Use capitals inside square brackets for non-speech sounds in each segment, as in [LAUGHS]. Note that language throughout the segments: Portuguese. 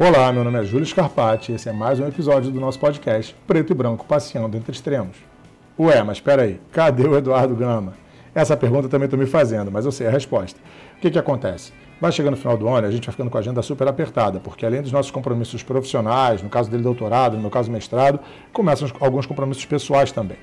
Olá, meu nome é Júlio Scarpati e esse é mais um episódio do nosso podcast Preto e Branco Passeando Entre Extremos. Ué, mas espera aí, cadê o Eduardo Gama? Essa pergunta também estou me fazendo, mas eu sei a resposta. O que, que acontece? Vai chegando no final do ano, a gente vai ficando com a agenda super apertada, porque além dos nossos compromissos profissionais, no caso dele doutorado, no meu caso mestrado, começam alguns compromissos pessoais também.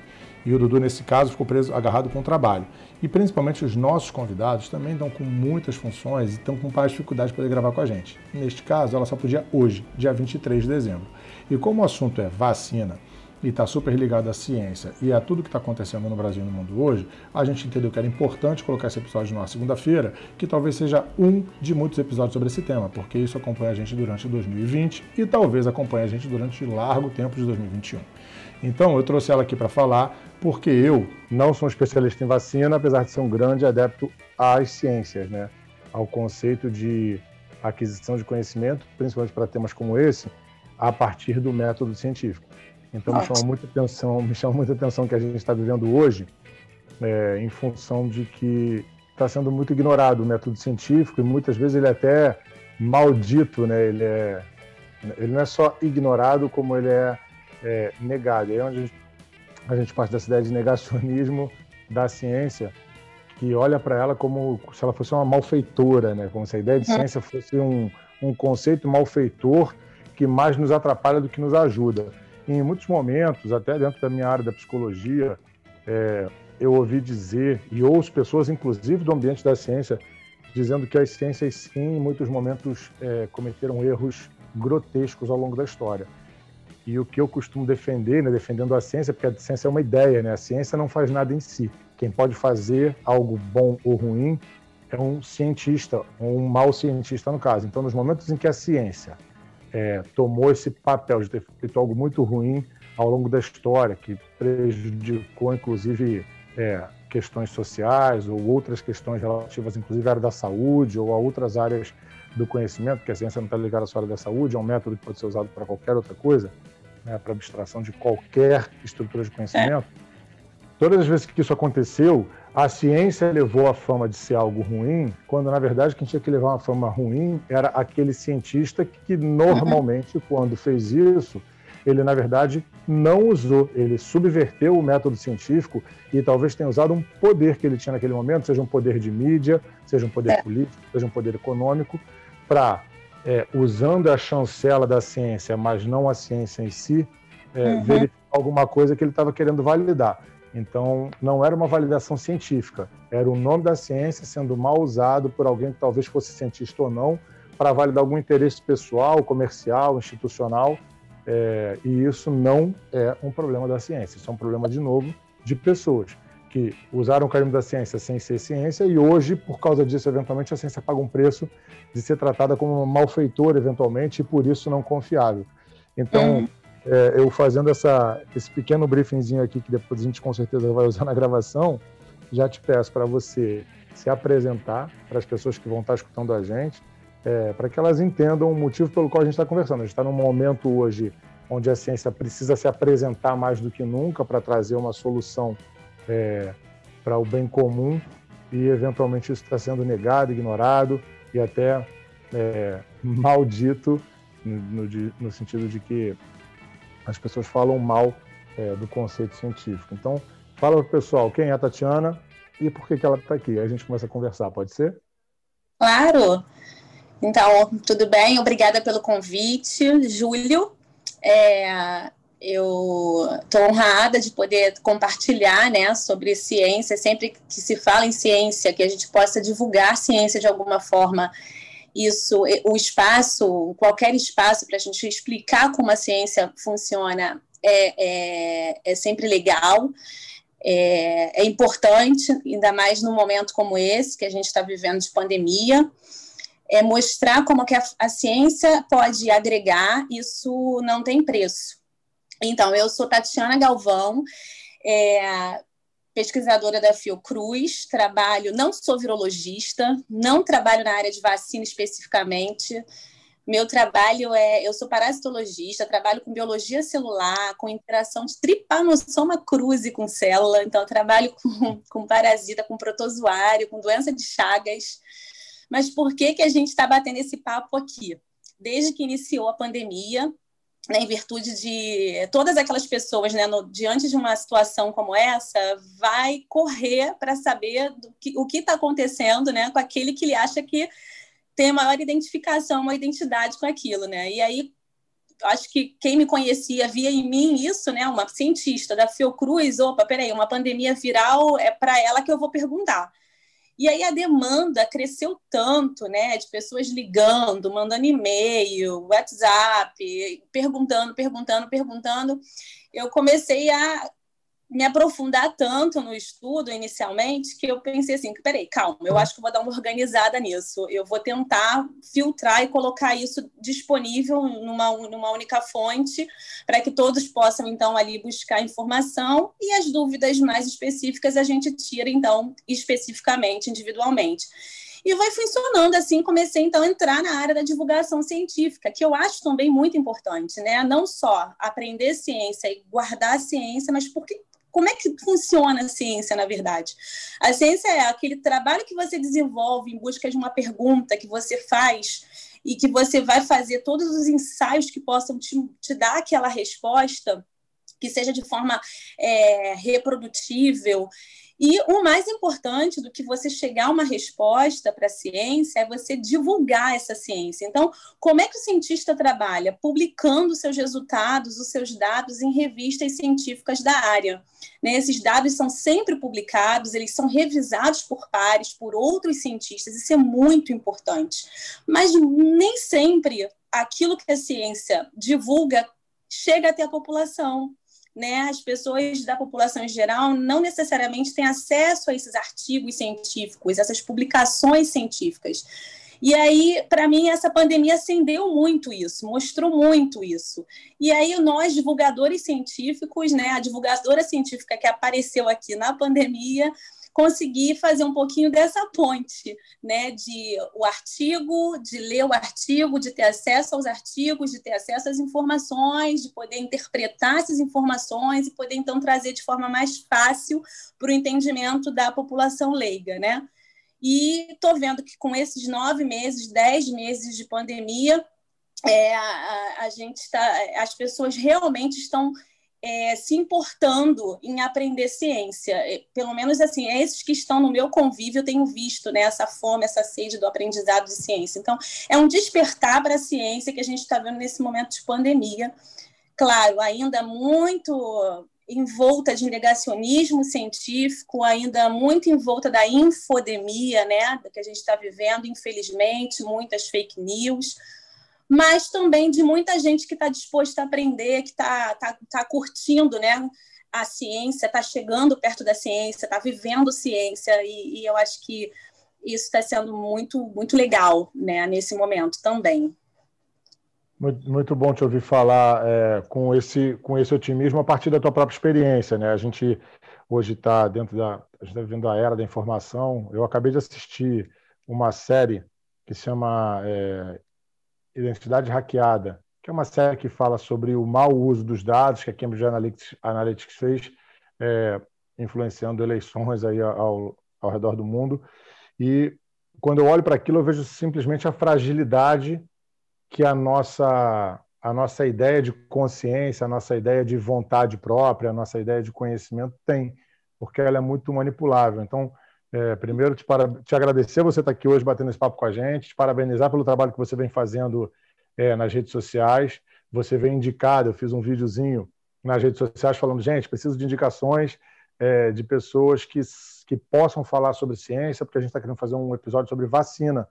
E o Dudu, nesse caso, ficou preso, agarrado com o trabalho. E principalmente os nossos convidados também estão com muitas funções e estão com mais dificuldade de poder gravar com a gente. Neste caso, ela só podia hoje, dia 23 de dezembro. E como o assunto é vacina, e está super ligado à ciência e a tudo que está acontecendo no Brasil e no mundo hoje, a gente entendeu que era importante colocar esse episódio na segunda-feira, que talvez seja um de muitos episódios sobre esse tema, porque isso acompanha a gente durante 2020 e talvez acompanhe a gente durante largo tempo de 2021. Então, eu trouxe ela aqui para falar, porque eu não sou um especialista em vacina, apesar de ser um grande adepto às ciências, né? ao conceito de aquisição de conhecimento, principalmente para temas como esse, a partir do método científico. Então me chama muita atenção, me chama muita atenção que a gente está vivendo hoje, é, em função de que está sendo muito ignorado o método científico e muitas vezes ele é até maldito, né? Ele é, ele não é só ignorado como ele é, é negado. E é onde a gente, a gente parte dessa ideia de negacionismo da ciência, que olha para ela como se ela fosse uma malfeitora, né? Como se a ideia de uhum. ciência fosse um, um conceito malfeitor que mais nos atrapalha do que nos ajuda em muitos momentos, até dentro da minha área da psicologia, é, eu ouvi dizer, e ouço pessoas, inclusive do ambiente da ciência, dizendo que as ciências, sim, em muitos momentos é, cometeram erros grotescos ao longo da história. E o que eu costumo defender, né, defendendo a ciência, porque a ciência é uma ideia, né? a ciência não faz nada em si. Quem pode fazer algo bom ou ruim é um cientista, um mau cientista, no caso. Então, nos momentos em que a ciência é, tomou esse papel de ter feito algo muito ruim ao longo da história, que prejudicou, inclusive, é, questões sociais ou outras questões relativas, inclusive, à área da saúde ou a outras áreas do conhecimento, porque a ciência não está ligada à área da saúde, é um método que pode ser usado para qualquer outra coisa, né, para abstração de qualquer estrutura de conhecimento. É. Todas as vezes que isso aconteceu, a ciência levou a fama de ser algo ruim, quando na verdade quem tinha que levar uma fama ruim era aquele cientista que normalmente, quando fez isso, ele na verdade não usou, ele subverteu o método científico e talvez tenha usado um poder que ele tinha naquele momento, seja um poder de mídia, seja um poder é. político, seja um poder econômico, para, é, usando a chancela da ciência, mas não a ciência em si, é, uhum. verificar alguma coisa que ele estava querendo validar. Então, não era uma validação científica, era o nome da ciência sendo mal usado por alguém que talvez fosse cientista ou não, para validar algum interesse pessoal, comercial, institucional. É, e isso não é um problema da ciência, isso é um problema, de novo, de pessoas que usaram o carimbo da ciência sem ser ciência e hoje, por causa disso, eventualmente, a ciência paga um preço de ser tratada como uma malfeitora, eventualmente, e por isso não confiável. Então, uhum é, eu fazendo essa, esse pequeno briefingzinho aqui, que depois a gente com certeza vai usar na gravação, já te peço para você se apresentar para as pessoas que vão estar escutando a gente, é, para que elas entendam o motivo pelo qual a gente está conversando. A gente está num momento hoje onde a ciência precisa se apresentar mais do que nunca para trazer uma solução é, para o bem comum e eventualmente isso está sendo negado, ignorado e até é, maldito no, no, sentido de que as pessoas falam mal é, do conceito científico. Então, fala para o pessoal quem é a Tatiana e por que, que ela está aqui. Aí a gente começa a conversar, pode ser? Claro! Então, tudo bem? Obrigada pelo convite, Júlio. É, eu estou honrada de poder compartilhar né, sobre ciência. Sempre que se fala em ciência, que a gente possa divulgar ciência de alguma forma isso, o espaço, qualquer espaço para a gente explicar como a ciência funciona é, é, é sempre legal, é, é, importante, ainda mais num momento como esse, que a gente está vivendo de pandemia, é mostrar como que a, a ciência pode agregar, isso não tem preço. Então, eu sou Tatiana Galvão, é, pesquisadora da Fiocruz, trabalho, não sou virologista, não trabalho na área de vacina especificamente. Meu trabalho é, eu sou parasitologista, trabalho com biologia celular, com interação de tripanossoma cruzi com célula, então trabalho com, [LAUGHS] com parasita, com protozoário, com doença de Chagas. Mas por que, que a gente está batendo esse papo aqui? desde que iniciou a pandemia, né, em virtude de todas aquelas pessoas, né, no, diante de uma situação como essa, vai correr para saber que, o que está acontecendo, né, com aquele que ele acha que tem maior identificação, uma identidade com aquilo, né? E aí acho que quem me conhecia via em mim isso, né? Uma cientista da Fiocruz, opa, peraí, uma pandemia viral é para ela que eu vou perguntar. E aí a demanda cresceu tanto, né, de pessoas ligando, mandando e-mail, WhatsApp, perguntando, perguntando, perguntando. Eu comecei a me aprofundar tanto no estudo inicialmente que eu pensei assim, peraí, calma, eu acho que vou dar uma organizada nisso. Eu vou tentar filtrar e colocar isso disponível numa, numa única fonte para que todos possam, então, ali buscar informação e as dúvidas mais específicas a gente tira, então, especificamente, individualmente. E vai funcionando assim, comecei então a entrar na área da divulgação científica, que eu acho também muito importante, né? Não só aprender ciência e guardar a ciência, mas porque como é que funciona a ciência, na verdade? A ciência é aquele trabalho que você desenvolve em busca de uma pergunta que você faz e que você vai fazer todos os ensaios que possam te, te dar aquela resposta, que seja de forma é, reprodutível e o mais importante do que você chegar a uma resposta para a ciência é você divulgar essa ciência. Então, como é que o cientista trabalha? Publicando seus resultados, os seus dados em revistas científicas da área. Né? Esses dados são sempre publicados, eles são revisados por pares, por outros cientistas, isso é muito importante. Mas nem sempre aquilo que a ciência divulga chega até a população né, as pessoas da população em geral não necessariamente têm acesso a esses artigos científicos, essas publicações científicas. E aí, para mim, essa pandemia acendeu muito isso, mostrou muito isso. E aí, nós, divulgadores científicos, né, a divulgadora científica que apareceu aqui na pandemia, conseguir fazer um pouquinho dessa ponte, né, de o artigo, de ler o artigo, de ter acesso aos artigos, de ter acesso às informações, de poder interpretar essas informações e poder então trazer de forma mais fácil para o entendimento da população leiga, né? E estou vendo que com esses nove meses, dez meses de pandemia, é, a, a gente está, as pessoas realmente estão é, se importando em aprender ciência. É, pelo menos assim, é esses que estão no meu convívio, eu tenho visto né, essa fome, essa sede do aprendizado de ciência. Então, é um despertar para a ciência que a gente está vendo nesse momento de pandemia. Claro, ainda muito envolta de negacionismo científico, ainda muito envolta da infodemia, né, que a gente está vivendo, infelizmente, muitas fake news mas também de muita gente que está disposta a aprender, que está tá, tá curtindo né, a ciência, está chegando perto da ciência, está vivendo ciência, e, e, eu acho que isso está sendo muito, muito legal né, nesse momento também. Muito, bom te ouvir falar é, com, esse, com esse otimismo a partir da tua própria experiência. Né? A gente hoje está dentro da. A gente está vivendo a era da informação. Eu acabei de assistir uma série que se chama é, Identidade Hackeada, que é uma série que fala sobre o mau uso dos dados que a Cambridge Analytics, Analytics fez, é, influenciando eleições aí ao, ao redor do mundo. E quando eu olho para aquilo, eu vejo simplesmente a fragilidade que a nossa a nossa ideia de consciência, a nossa ideia de vontade própria, a nossa ideia de conhecimento tem, porque ela é muito manipulável. Então, é, primeiro, te, para, te agradecer você estar aqui hoje batendo esse papo com a gente, te parabenizar pelo trabalho que você vem fazendo é, nas redes sociais. Você vem indicado, eu fiz um videozinho nas redes sociais falando, gente, preciso de indicações é, de pessoas que, que possam falar sobre ciência, porque a gente está querendo fazer um episódio sobre vacina.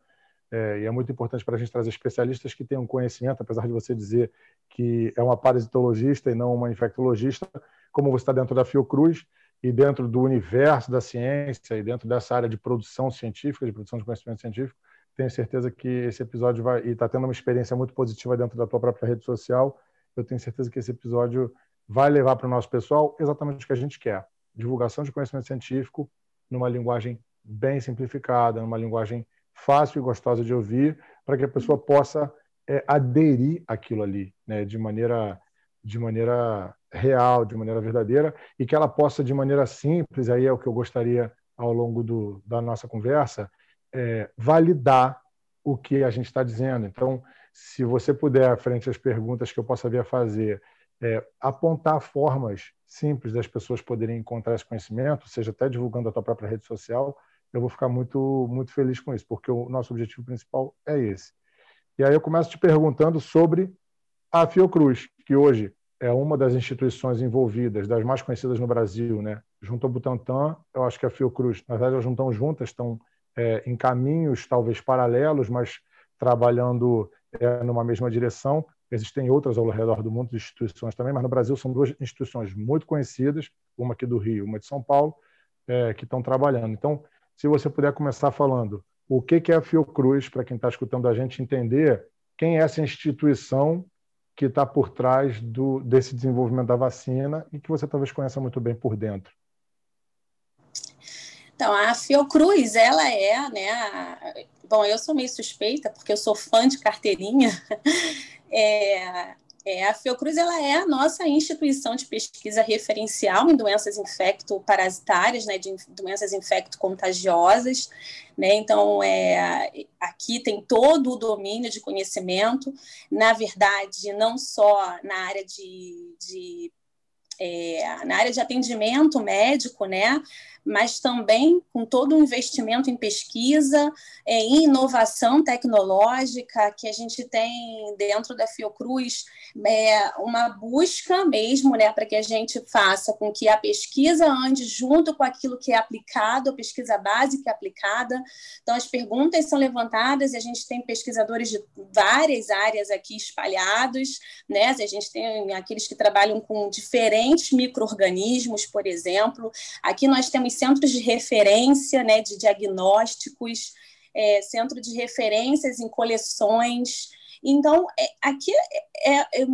É, e é muito importante para a gente trazer especialistas que tenham conhecimento, apesar de você dizer que é uma parasitologista e não uma infectologista, como você está dentro da Fiocruz, e dentro do universo da ciência e dentro dessa área de produção científica, de produção de conhecimento científico, tenho certeza que esse episódio vai e está tendo uma experiência muito positiva dentro da tua própria rede social. Eu tenho certeza que esse episódio vai levar para o nosso pessoal exatamente o que a gente quer: divulgação de conhecimento científico numa linguagem bem simplificada, numa linguagem fácil e gostosa de ouvir, para que a pessoa possa é, aderir àquilo ali, né, de maneira de maneira real, de maneira verdadeira, e que ela possa, de maneira simples, aí é o que eu gostaria ao longo do, da nossa conversa, é, validar o que a gente está dizendo. Então, se você puder, frente às perguntas que eu possa vir a fazer, é, apontar formas simples das pessoas poderem encontrar esse conhecimento, seja até divulgando a tua própria rede social, eu vou ficar muito, muito feliz com isso, porque o nosso objetivo principal é esse. E aí eu começo te perguntando sobre a Fiocruz, que hoje é uma das instituições envolvidas, das mais conhecidas no Brasil, né? Junto ao Butantan, eu acho que a Fiocruz, na verdade, elas não estão juntas, estão é, em caminhos talvez paralelos, mas trabalhando é, numa mesma direção. Existem outras ao redor do mundo, instituições também, mas no Brasil são duas instituições muito conhecidas, uma aqui do Rio, uma de São Paulo, é, que estão trabalhando. Então, se você puder começar falando o que é a Fiocruz, para quem está escutando a gente entender quem é essa instituição que está por trás do, desse desenvolvimento da vacina e que você talvez conheça muito bem por dentro. Então, a Fiocruz, ela é, né? A... Bom, eu sou meio suspeita, porque eu sou fã de carteirinha. [LAUGHS] É, é, a Fiocruz ela é a nossa instituição de pesquisa referencial em doenças infecto-parasitárias, né, de doenças infecto-contagiosas. Né? Então, é, aqui tem todo o domínio de conhecimento, na verdade, não só na área de, de é, na área de atendimento médico, né? Mas também com todo o investimento em pesquisa, é, em inovação tecnológica, que a gente tem dentro da Fiocruz, é, uma busca mesmo né, para que a gente faça com que a pesquisa ande junto com aquilo que é aplicado, a pesquisa básica é aplicada. Então, as perguntas são levantadas e a gente tem pesquisadores de várias áreas aqui espalhados, né? A gente tem aqueles que trabalham com diferentes micro-organismos, por exemplo. Aqui nós temos centros de referência né, de diagnósticos, é, centro de referências em coleções. Então, é, aqui é, é,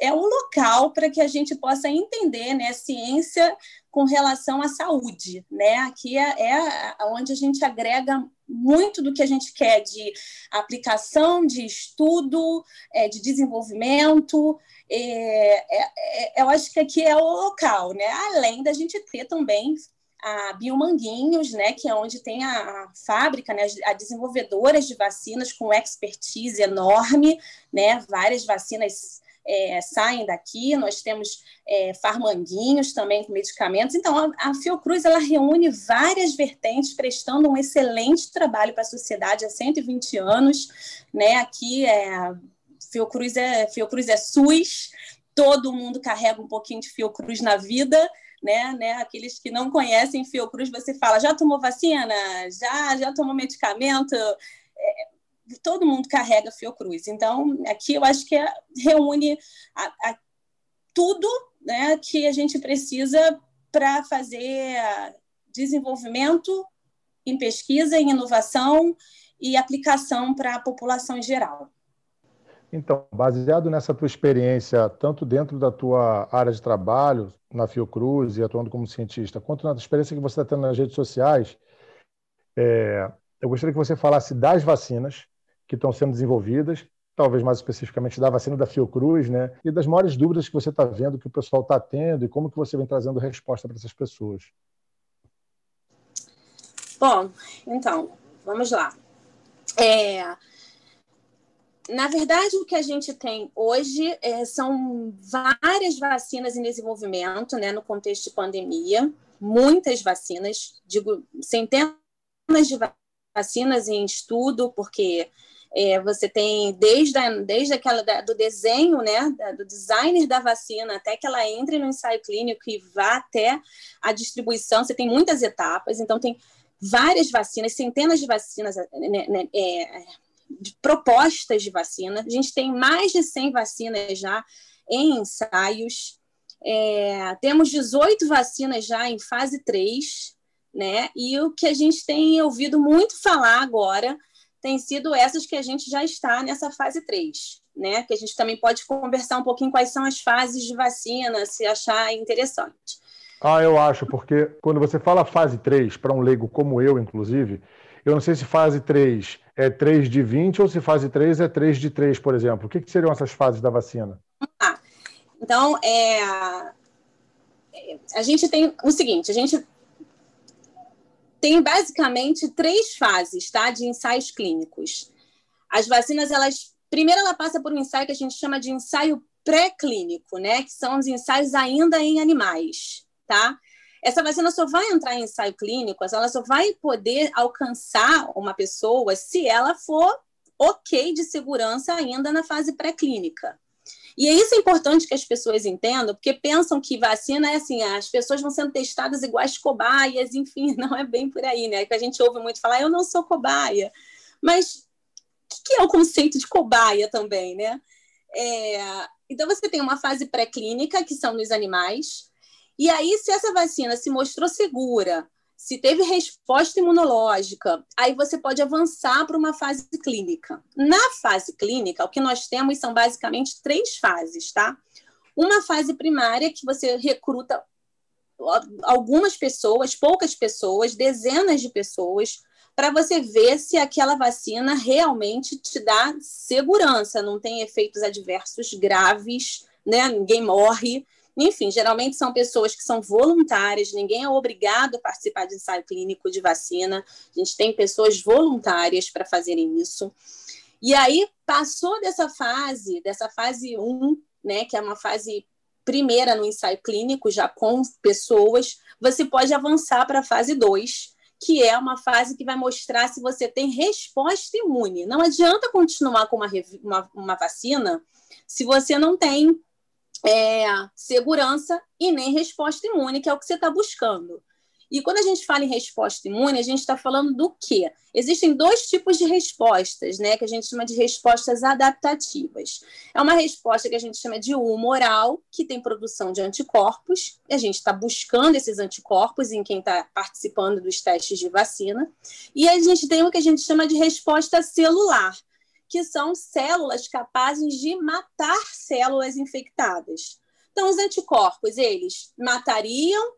é o local para que a gente possa entender né, ciência com relação à saúde. Né? Aqui é, é onde a gente agrega muito do que a gente quer de aplicação, de estudo, é, de desenvolvimento. É, é, é, eu acho que aqui é o local, né? além da gente ter também a Biomanguinhos, né, que é onde tem a, a fábrica, né, a desenvolvedoras de vacinas com expertise enorme, né, várias vacinas é, saem daqui, nós temos é, farmanguinhos também com medicamentos. Então, a, a, Fiocruz ela reúne várias vertentes, prestando um excelente trabalho para a sociedade há 120 anos. Né? Aqui é, Fiocruz, é, Fiocruz é SUS, todo mundo carrega um pouquinho de Fiocruz na vida, né, né? Aqueles que não conhecem Fiocruz, você fala, já tomou vacina? Já, já tomou medicamento? É, todo mundo carrega Fiocruz. Então, aqui eu acho que é, reúne a, a, tudo né, que a gente precisa para fazer desenvolvimento em pesquisa, em inovação e aplicação para a população em geral. Então, baseado nessa tua experiência, tanto dentro da tua área de trabalho, na Fiocruz e atuando como cientista, quanto na experiência que você está tendo nas redes sociais, é, eu gostaria que você falasse das vacinas que estão sendo desenvolvidas, talvez mais especificamente da vacina da Fiocruz, né? E das maiores dúvidas que você está vendo, que o pessoal está tendo e como que você vem trazendo resposta para essas pessoas. Bom, então, vamos lá. É, na verdade, o que a gente tem hoje é, são várias vacinas em desenvolvimento, né, no contexto de pandemia, muitas vacinas, digo, centenas de vacinas em estudo, porque é, você tem desde, a, desde aquela da, do desenho, né, da, do designer da vacina, até que ela entre no ensaio clínico e vá até a distribuição, você tem muitas etapas, então tem várias vacinas, centenas de vacinas né, né, é, de propostas de vacina. A gente tem mais de 100 vacinas já em ensaios. É, temos 18 vacinas já em fase 3, né? E o que a gente tem ouvido muito falar agora tem sido essas que a gente já está nessa fase 3, né? Que a gente também pode conversar um pouquinho quais são as fases de vacina, se achar interessante. Ah, eu acho, porque quando você fala fase 3, para um leigo como eu, inclusive, eu não sei se fase 3 é 3 de 20 ou se fase 3 é 3 de 3, por exemplo. O que, que seriam essas fases da vacina? Ah, então, é, a gente tem o seguinte, a gente tem basicamente três fases tá, de ensaios clínicos. As vacinas, elas Primeiro, ela passa por um ensaio que a gente chama de ensaio pré-clínico, né? Que são os ensaios ainda em animais, tá? Essa vacina só vai entrar em ensaio clínico, ela só vai poder alcançar uma pessoa se ela for ok de segurança ainda na fase pré-clínica. E é isso importante que as pessoas entendam, porque pensam que vacina é assim, as pessoas vão sendo testadas iguais cobaias, enfim, [LAUGHS] não é bem por aí, né? Que a gente ouve muito falar, eu não sou cobaia. Mas o que é o conceito de cobaia também, né? É, então, você tem uma fase pré-clínica, que são nos animais, e aí, se essa vacina se mostrou segura, se teve resposta imunológica, aí você pode avançar para uma fase clínica. Na fase clínica, o que nós temos são basicamente três fases, tá? Uma fase primária, que você recruta algumas pessoas, poucas pessoas, dezenas de pessoas, para você ver se aquela vacina realmente te dá segurança, não tem efeitos adversos graves, né? Ninguém morre. Enfim, geralmente são pessoas que são voluntárias, ninguém é obrigado a participar de ensaio clínico de vacina. A gente tem pessoas voluntárias para fazerem isso. E aí passou dessa fase, dessa fase 1, né, que é uma fase primeira no ensaio clínico, já com pessoas, você pode avançar para a fase 2, que é uma fase que vai mostrar se você tem resposta imune. Não adianta continuar com uma, uma, uma vacina se você não tem é, segurança e nem resposta imune, que é o que você está buscando. E quando a gente fala em resposta imune, a gente está falando do quê? Existem dois tipos de respostas, né? Que a gente chama de respostas adaptativas. É uma resposta que a gente chama de humoral, que tem produção de anticorpos. A gente está buscando esses anticorpos em quem está participando dos testes de vacina. E a gente tem o que a gente chama de resposta celular, que são células capazes de matar células infectadas. Então, os anticorpos, eles matariam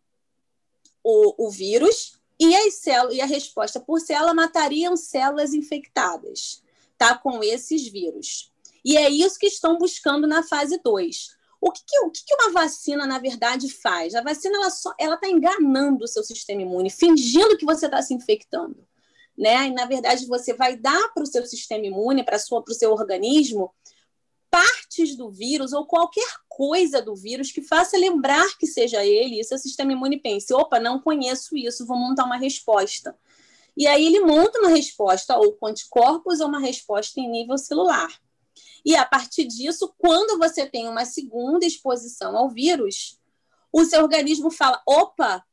o, o vírus e, as células, e a resposta por célula matariam células infectadas tá, com esses vírus. E é isso que estão buscando na fase 2. O que, que, o que, uma vacina, na verdade, faz? A vacina ela está enganando o seu sistema imune, fingindo que você está se infectando né? E na verdade você vai dar para o seu sistema imune, para o seu organismo, partes do vírus ou qualquer coisa do vírus que faça lembrar que seja ele, e seu sistema imune pense: opa, não conheço isso, vou montar uma resposta. E aí ele monta uma resposta ou com anticorpos ou uma resposta em nível celular. E a partir disso, quando você tem uma segunda exposição ao vírus, o seu organismo fala: opa,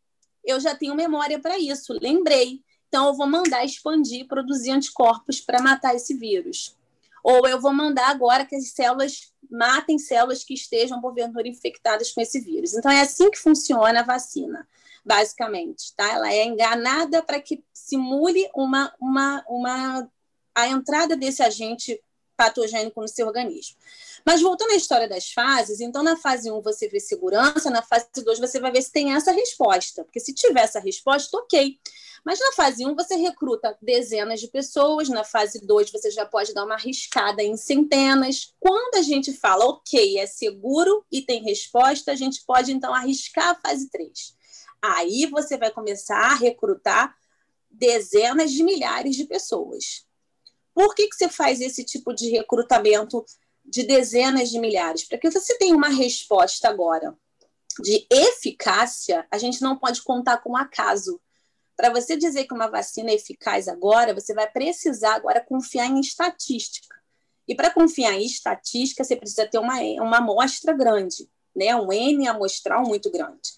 eu já tenho memória para isso, lembrei. Então, eu vou mandar expandir, produzir anticorpos para matar esse vírus. Ou eu vou mandar agora que as células matem células que estejam, porventura, infectadas com esse vírus. Então, é assim que funciona a vacina, basicamente. Tá? Ela é enganada para que simule uma, uma, uma, a entrada desse agente patogênico no seu organismo. Mas voltando à história das fases, então na fase 1 você vê segurança, na fase 2 você vai ver se tem essa resposta. Porque se tiver essa resposta, ok. Mas na fase 1 você recruta dezenas de pessoas, na fase 2 você já pode dar uma arriscada em centenas. Quando a gente fala, ok, é seguro e tem resposta, a gente pode então arriscar a fase 3. Aí você vai começar a recrutar dezenas de milhares de pessoas. Por que, que você faz esse tipo de recrutamento de dezenas de milhares? Para que você tenha uma resposta agora de eficácia, a gente não pode contar com acaso. Para você dizer que uma vacina é eficaz agora, você vai precisar agora confiar em estatística. E para confiar em estatística, você precisa ter uma, uma amostra grande, né? um N amostral muito grande.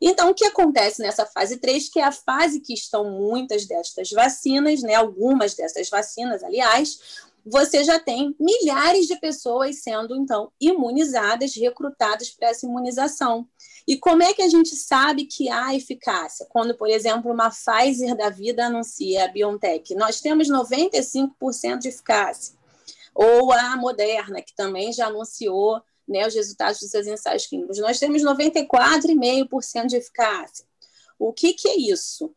Então, o que acontece nessa fase 3, que é a fase que estão muitas destas vacinas, né? algumas dessas vacinas, aliás, você já tem milhares de pessoas sendo, então, imunizadas, recrutadas para essa imunização. E como é que a gente sabe que há eficácia? Quando, por exemplo, uma Pfizer da vida anuncia a BioNTech, nós temos 95% de eficácia. Ou a Moderna, que também já anunciou né, os resultados dos seus ensaios clínicos. Nós temos 94,5% de eficácia. O que, que é isso?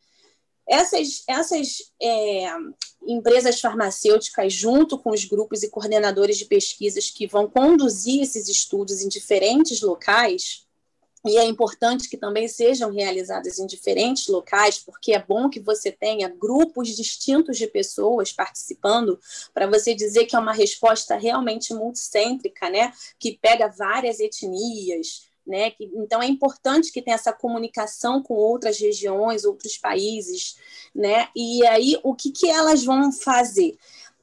Essas, essas é, empresas farmacêuticas, junto com os grupos e coordenadores de pesquisas que vão conduzir esses estudos em diferentes locais, e é importante que também sejam realizadas em diferentes locais, porque é bom que você tenha grupos distintos de pessoas participando, para você dizer que é uma resposta realmente multicêntrica, né? que pega várias etnias. Né? Então é importante que tenha essa comunicação com outras regiões, outros países, né? E aí o que, que elas vão fazer?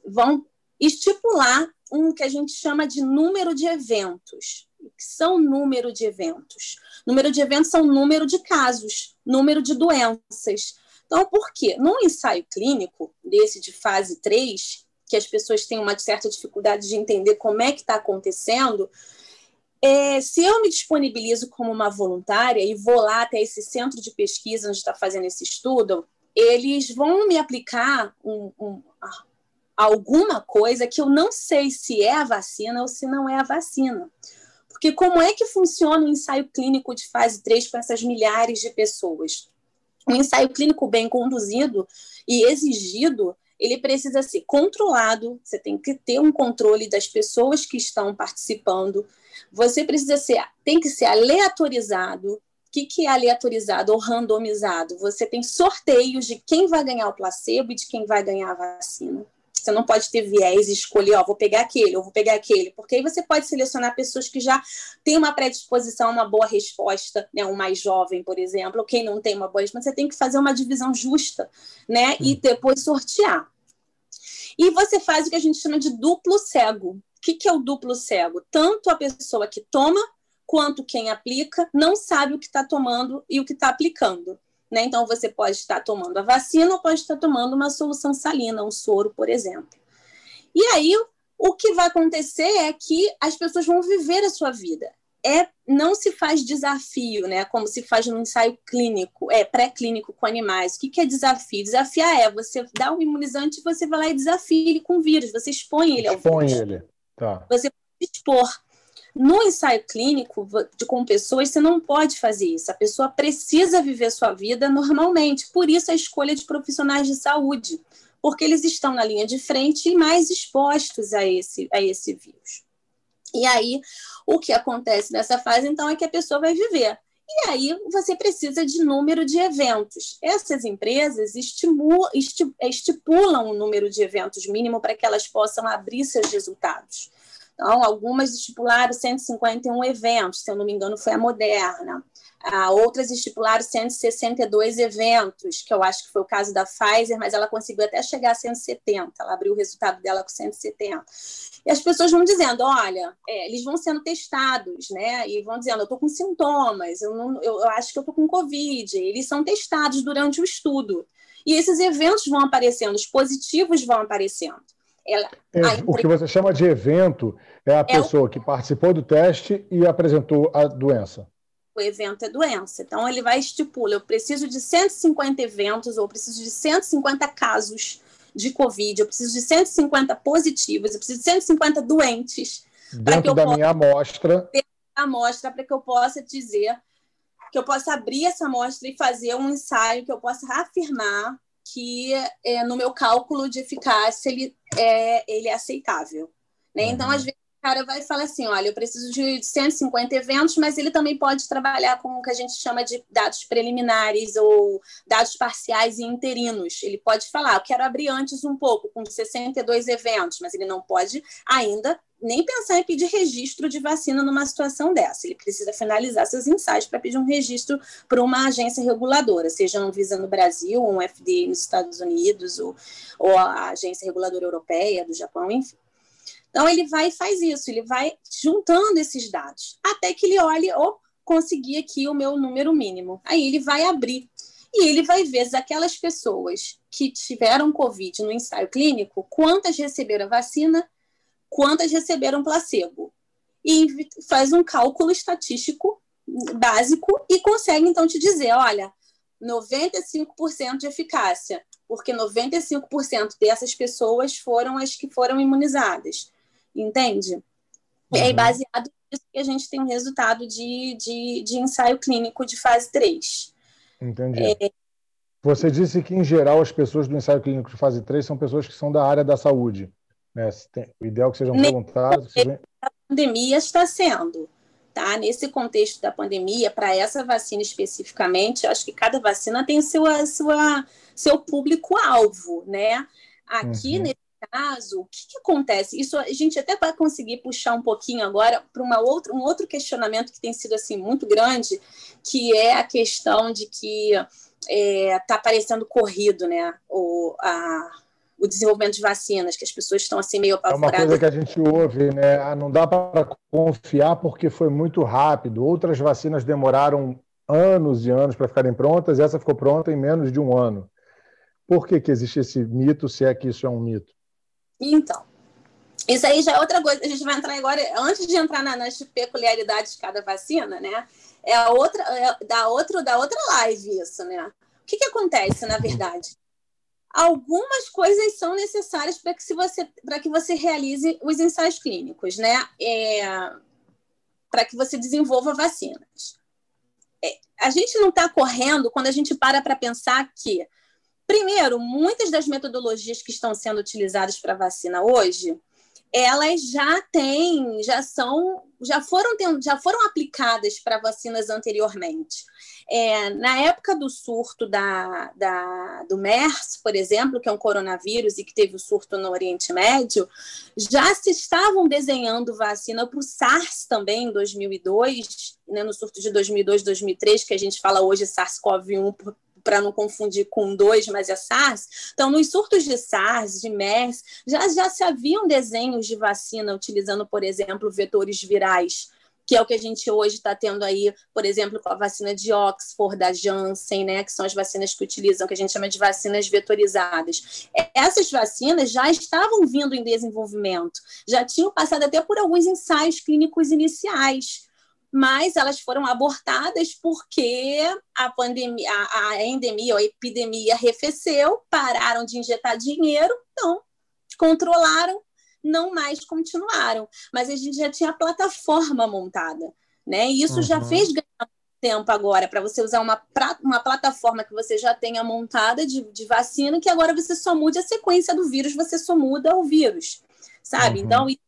Vão estipular um que a gente chama de número de eventos que são número de eventos. Número de eventos são número de casos, número de doenças. Então, por quê? Num ensaio clínico, desse de fase 3, que as pessoas têm uma certa dificuldade de entender como é que está acontecendo, é, se eu me disponibilizo como uma voluntária e vou lá até esse centro de pesquisa onde está fazendo esse estudo, eles vão me aplicar um, um, alguma coisa que eu não sei se é a vacina ou se não é a vacina. Porque como é que funciona o ensaio clínico de fase 3 com essas milhares de pessoas? Um ensaio clínico bem conduzido e exigido, ele precisa ser controlado, você tem que ter um controle das pessoas que estão participando, você precisa ser, tem que ser aleatorizado. O que, que é aleatorizado ou randomizado? Você tem sorteios de quem vai ganhar o placebo e de quem vai ganhar a vacina. Você não pode ter viés e escolher, ó, vou pegar aquele, ou vou pegar aquele, porque aí você pode selecionar pessoas que já têm uma predisposição uma boa resposta, né? Um mais jovem, por exemplo, ou quem não tem uma boa resposta, você tem que fazer uma divisão justa, né? E depois sortear. E você faz o que a gente chama de duplo cego. O que, que é o duplo cego? Tanto a pessoa que toma quanto quem aplica não sabe o que está tomando e o que está aplicando. Né? Então, você pode estar tomando a vacina ou pode estar tomando uma solução salina, um soro, por exemplo. E aí, o que vai acontecer é que as pessoas vão viver a sua vida. É, não se faz desafio, né? Como se faz no ensaio clínico, é pré-clínico com animais. O que, que é desafio? Desafiar é você dá um imunizante e você vai lá e desafia ele com vírus, você expõe ele ao expõe vírus. ele. Tá. Você pode expor. No ensaio clínico de, com pessoas, você não pode fazer isso. A pessoa precisa viver sua vida normalmente. Por isso, a escolha de profissionais de saúde, porque eles estão na linha de frente e mais expostos a esse, a esse vírus. E aí, o que acontece nessa fase, então, é que a pessoa vai viver. E aí, você precisa de número de eventos. Essas empresas estipulam um número de eventos mínimo para que elas possam abrir seus resultados. Então, algumas estipularam 151 eventos, se eu não me engano, foi a Moderna. Ah, outras estipularam 162 eventos, que eu acho que foi o caso da Pfizer, mas ela conseguiu até chegar a 170. Ela abriu o resultado dela com 170. E as pessoas vão dizendo: olha, é, eles vão sendo testados, né? E vão dizendo: eu estou com sintomas, eu, não, eu, eu acho que eu estou com Covid. Eles são testados durante o estudo. E esses eventos vão aparecendo, os positivos vão aparecendo. Ela, é, O que você chama de evento é a é pessoa o... que participou do teste e apresentou a doença. O evento é doença. Então, ele vai estipular: eu preciso de 150 eventos, ou eu preciso de 150 casos de Covid, eu preciso de 150 positivos, eu preciso de 150 doentes. Dentro da minha amostra. amostra, para que eu possa dizer que eu possa abrir essa amostra e fazer um ensaio que eu possa afirmar que é, no meu cálculo de eficácia ele é, ele é aceitável. Né? Então, uhum. às vezes, cara vai falar assim: olha, eu preciso de 150 eventos, mas ele também pode trabalhar com o que a gente chama de dados preliminares ou dados parciais e interinos. Ele pode falar: eu quero abrir antes um pouco, com 62 eventos, mas ele não pode ainda nem pensar em pedir registro de vacina numa situação dessa. Ele precisa finalizar seus ensaios para pedir um registro para uma agência reguladora, seja um Visa no Brasil, um FDA nos Estados Unidos, ou, ou a agência reguladora europeia, do Japão, enfim. Então, ele vai e faz isso, ele vai juntando esses dados, até que ele olhe, oh, consegui aqui o meu número mínimo. Aí ele vai abrir e ele vai ver aquelas pessoas que tiveram Covid no ensaio clínico, quantas receberam vacina quantas receberam placebo. E faz um cálculo estatístico básico e consegue então te dizer, olha, 95% de eficácia, porque 95% dessas pessoas foram as que foram imunizadas. Entende? Uhum. E aí, baseado nisso, que a gente tem um resultado de, de, de ensaio clínico de fase 3. Entendi. É... Você disse que, em geral, as pessoas do ensaio clínico de fase 3 são pessoas que são da área da saúde. Né? O ideal é que sejam voluntários. A pandemia está sendo. tá? Nesse contexto da pandemia, para essa vacina especificamente, acho que cada vacina tem seu, sua, seu público-alvo, né? Aqui, uhum. nesse caso, o que, que, acontece? Isso a gente até vai conseguir puxar um pouquinho agora para uma outra, um outro questionamento que tem sido assim muito grande, que é a questão de que está é, tá parecendo corrido, né? O, a, o desenvolvimento de vacinas, que as pessoas estão assim meio apavoradas. É uma coisa que a gente ouve, né? Ah, não dá para confiar porque foi muito rápido. Outras vacinas demoraram anos e anos para ficarem prontas, essa ficou pronta em menos de um ano. Por que, que existe esse mito, se é que isso é um mito? Então, isso aí já é outra coisa. A gente vai entrar agora, antes de entrar na, nas peculiaridades de cada vacina, né? É outra, é da, outro, da outra live isso, né? O que, que acontece, na verdade? algumas coisas são necessárias para que, se você, que você realize os ensaios clínicos, né? É, para que você desenvolva vacinas. É, a gente não está correndo quando a gente para para pensar que, primeiro, muitas das metodologias que estão sendo utilizadas para vacina hoje, elas já têm, já são, já foram, já foram aplicadas para vacinas anteriormente. É, na época do surto da, da, do MERS, por exemplo, que é um coronavírus e que teve o surto no Oriente Médio, já se estavam desenhando vacina para o SARS também, em 2002, né, no surto de 2002, 2003, que a gente fala hoje SARS-CoV-1 para não confundir com dois, mas é SARS. Então, nos surtos de SARS, de MERS, já, já se haviam desenhos de vacina utilizando, por exemplo, vetores virais que é o que a gente hoje está tendo aí, por exemplo, com a vacina de Oxford, da Janssen, né, que são as vacinas que utilizam, que a gente chama de vacinas vetorizadas. Essas vacinas já estavam vindo em desenvolvimento, já tinham passado até por alguns ensaios clínicos iniciais, mas elas foram abortadas porque a pandemia, a, a endemia, a epidemia arrefeceu, pararam de injetar dinheiro, então controlaram não mais continuaram. Mas a gente já tinha a plataforma montada, né? E isso uhum. já fez ganhar tempo agora para você usar uma, uma plataforma que você já tenha montada de, de vacina, que agora você só mude a sequência do vírus, você só muda o vírus, sabe? Uhum. Então, isso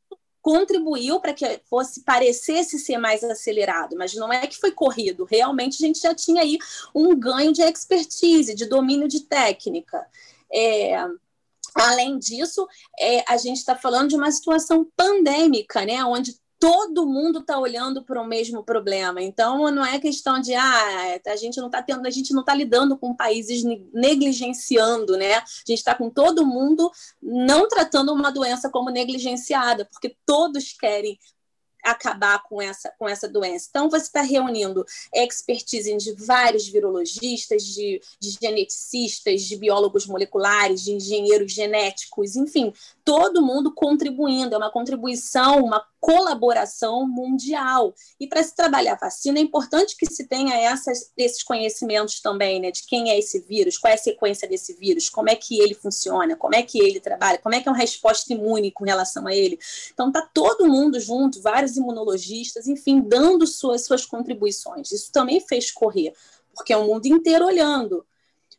contribuiu para que fosse parecesse ser mais acelerado, mas não é que foi corrido. Realmente a gente já tinha aí um ganho de expertise, de domínio de técnica. É, Além disso, é, a gente está falando de uma situação pandêmica, né? Onde todo mundo está olhando para o mesmo problema. Então, não é questão de ah, a gente não está tendo, a gente não está lidando com países negligenciando, né? A gente está com todo mundo não tratando uma doença como negligenciada, porque todos querem acabar com essa, com essa doença. Então, você está reunindo expertise de vários virologistas, de, de geneticistas, de biólogos moleculares, de engenheiros genéticos, enfim, todo mundo contribuindo, é uma contribuição, uma colaboração mundial. E para se trabalhar vacina, é importante que se tenha essas, esses conhecimentos também, né, de quem é esse vírus, qual é a sequência desse vírus, como é que ele funciona, como é que ele trabalha, como é que é uma resposta imune com relação a ele. Então, está todo mundo junto, vários imunologistas, enfim, dando suas, suas contribuições. Isso também fez correr, porque é o mundo inteiro olhando.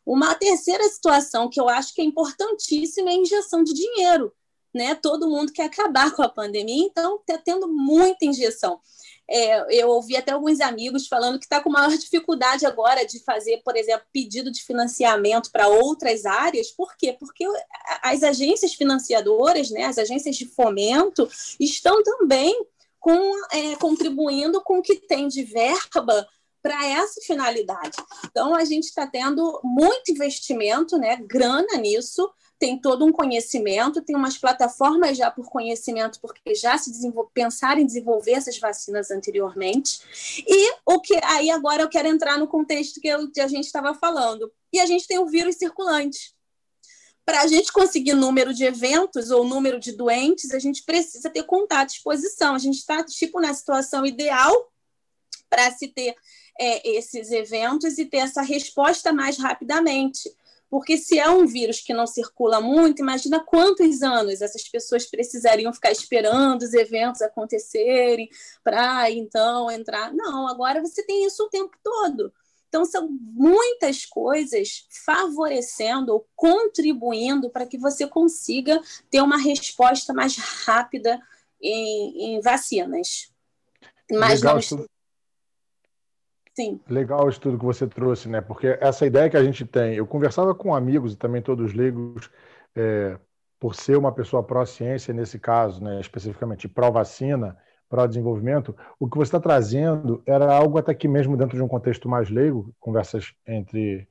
Uma terceira situação que eu acho que é importantíssima é a injeção de dinheiro. Né? Todo mundo quer acabar com a pandemia, então está tendo muita injeção. É, eu ouvi até alguns amigos falando que está com maior dificuldade agora de fazer, por exemplo, pedido de financiamento para outras áreas. Por quê? Porque as agências financiadoras, né, as agências de fomento, estão também com, é, contribuindo com o que tem de verba para essa finalidade. Então, a gente está tendo muito investimento, né, grana nisso, tem todo um conhecimento, tem umas plataformas já por conhecimento, porque já se pensaram em desenvolver essas vacinas anteriormente. E o que aí agora eu quero entrar no contexto que, eu, que a gente estava falando. E a gente tem o vírus circulante. Para a gente conseguir número de eventos ou número de doentes, a gente precisa ter contato, exposição. A gente está, tipo, na situação ideal para se ter é, esses eventos e ter essa resposta mais rapidamente. Porque se é um vírus que não circula muito, imagina quantos anos essas pessoas precisariam ficar esperando os eventos acontecerem para então entrar. Não, agora você tem isso o tempo todo. Então, são muitas coisas favorecendo ou contribuindo para que você consiga ter uma resposta mais rápida em, em vacinas. Mas Legal, vamos... Sim. Legal o estudo que você trouxe, né? Porque essa ideia que a gente tem, eu conversava com amigos e também todos leigos, é, por ser uma pessoa pró-ciência nesse caso, né, especificamente pró-vacina, pró-desenvolvimento, o que você está trazendo era algo até que mesmo dentro de um contexto mais leigo, conversas entre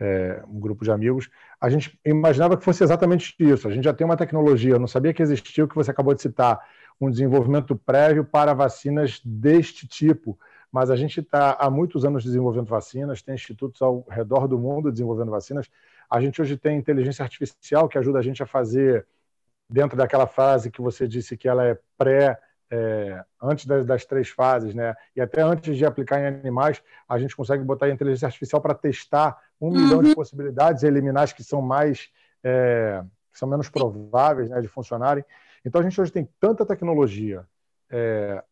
é, um grupo de amigos, a gente imaginava que fosse exatamente isso. A gente já tem uma tecnologia, eu não sabia que existia o que você acabou de citar, um desenvolvimento prévio para vacinas deste tipo, mas a gente está há muitos anos desenvolvendo vacinas, tem institutos ao redor do mundo desenvolvendo vacinas. A gente hoje tem inteligência artificial que ajuda a gente a fazer, dentro daquela fase que você disse que ela é pré- é, antes das, das, três fases, né? E até antes de aplicar em animais, a gente consegue botar a inteligência artificial para testar um uhum. milhão de possibilidades, eliminar as que são mais é, que são menos prováveis né, de funcionarem. Então a gente hoje tem tanta tecnologia é,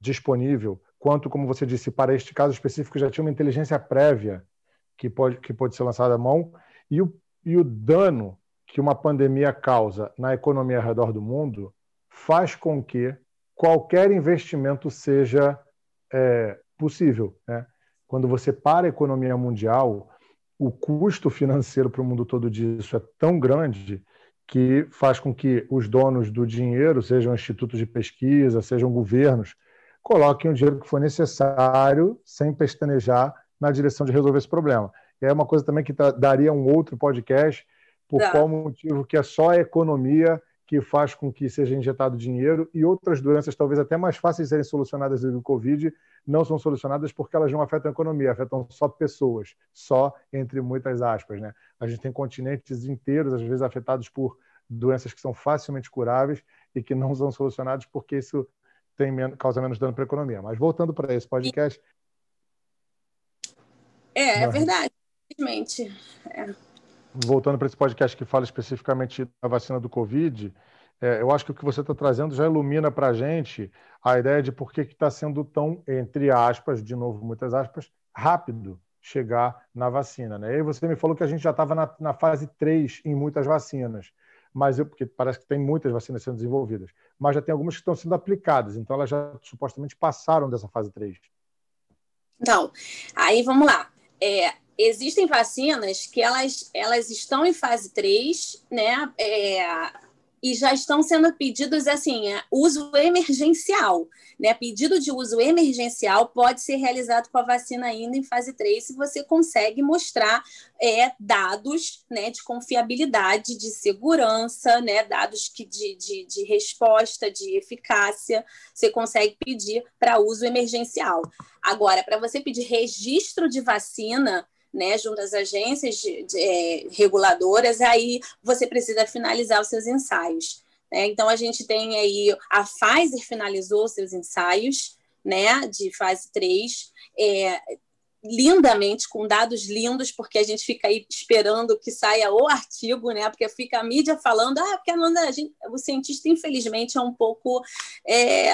disponível quanto, como você disse, para este caso específico já tinha uma inteligência prévia que pode, que pode ser lançada à mão, e o, e o dano que uma pandemia causa na economia ao redor do mundo faz com que qualquer investimento seja é, possível. Né? Quando você para a economia mundial, o custo financeiro para o mundo todo disso é tão grande que faz com que os donos do dinheiro, sejam institutos de pesquisa, sejam governos, coloquem o dinheiro que for necessário, sem pestanejar, na direção de resolver esse problema. E é uma coisa também que tá, daria um outro podcast, por tá. qual motivo que é só a economia que faz com que seja injetado dinheiro e outras doenças, talvez até mais fáceis de serem solucionadas do que o Covid, não são solucionadas porque elas não afetam a economia, afetam só pessoas, só entre muitas aspas. Né? A gente tem continentes inteiros, às vezes, afetados por doenças que são facilmente curáveis e que não são solucionadas porque isso tem menos, causa menos dano para a economia. Mas voltando para esse podcast. É, é verdade, infelizmente. É. Voltando para esse podcast que fala especificamente da vacina do Covid, é, eu acho que o que você está trazendo já ilumina para a gente a ideia de por que está sendo tão, entre aspas, de novo, muitas aspas, rápido chegar na vacina. Né? E aí você me falou que a gente já estava na, na, fase 3 em muitas vacinas mas eu, porque parece que tem muitas vacinas sendo desenvolvidas, mas já tem algumas que estão sendo aplicadas, então elas já supostamente passaram dessa fase 3. Então, aí vamos lá. É, existem vacinas que elas, elas estão em fase 3, né? É, e já estão sendo pedidos assim, é, uso emergencial. Né? Pedido de uso emergencial pode ser realizado com a vacina ainda em fase 3 se você consegue mostrar é, dados né, de confiabilidade, de segurança, né, dados que de, de, de resposta, de eficácia, você consegue pedir para uso emergencial. Agora, para você pedir registro de vacina, né, junto às agências de, de, é, reguladoras, aí você precisa finalizar os seus ensaios. Né? Então, a gente tem aí, a Pfizer finalizou seus ensaios, né, de fase 3, é, lindamente, com dados lindos, porque a gente fica aí esperando que saia o artigo, né? Porque fica a mídia falando, ah, porque a gente, o cientista, infelizmente, é um pouco é,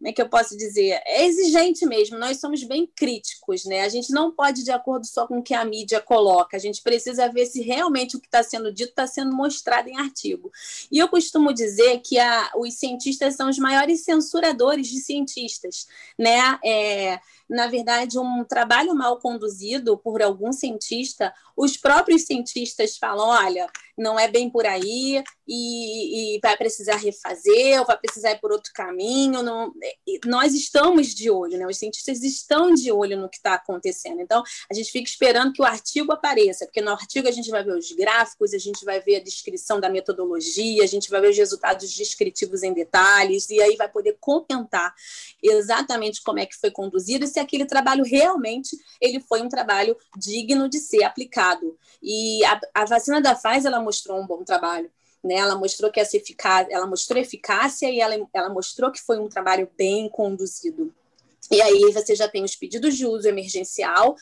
como é que eu posso dizer? É exigente mesmo, nós somos bem críticos, né? A gente não pode ir de acordo só com o que a mídia coloca, a gente precisa ver se realmente o que está sendo dito está sendo mostrado em artigo. E eu costumo dizer que a, os cientistas são os maiores censuradores de cientistas, né? É, na verdade, um trabalho mal conduzido por algum cientista, os próprios cientistas falam: olha, não é bem por aí e, e vai precisar refazer, ou vai precisar ir por outro caminho. Não... Nós estamos de olho, né? os cientistas estão de olho no que está acontecendo. Então, a gente fica esperando que o artigo apareça, porque no artigo a gente vai ver os gráficos, a gente vai ver a descrição da metodologia, a gente vai ver os resultados descritivos em detalhes, e aí vai poder comentar exatamente como é que foi conduzido se aquele trabalho realmente ele foi um trabalho digno de ser aplicado. E a, a vacina da Pfizer ela mostrou um bom trabalho. Né, ela mostrou que essa eficácia, ela mostrou eficácia e ela, ela mostrou que foi um trabalho bem conduzido. E aí você já tem os pedidos de uso emergencial,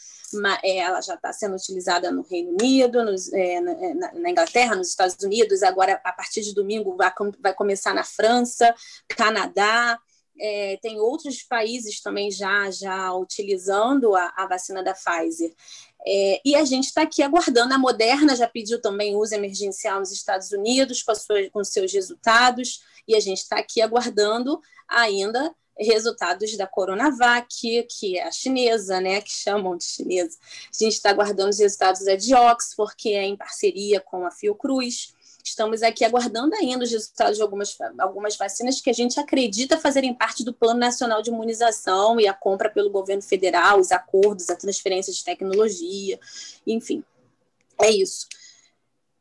é, ela já está sendo utilizada no Reino Unido, nos, é, na, na, Inglaterra, nos Estados Unidos, agora a partir de domingo vai, vai começar na França, Canadá, é, tem outros países também já, já utilizando a, a vacina da Pfizer. É, e a gente está aqui aguardando. A Moderna já pediu também uso emergencial nos Estados Unidos com, sua, com seus resultados, e a gente está aqui aguardando ainda resultados da Coronavac, que é a chinesa, né, que chamam de chinesa. A gente está aguardando os resultados da de Oxford, que é em parceria com a Fiocruz. Estamos aqui aguardando ainda os resultados de algumas, algumas vacinas que a gente acredita fazerem parte do Plano Nacional de Imunização e a compra pelo governo federal, os acordos, a transferência de tecnologia, enfim. É isso.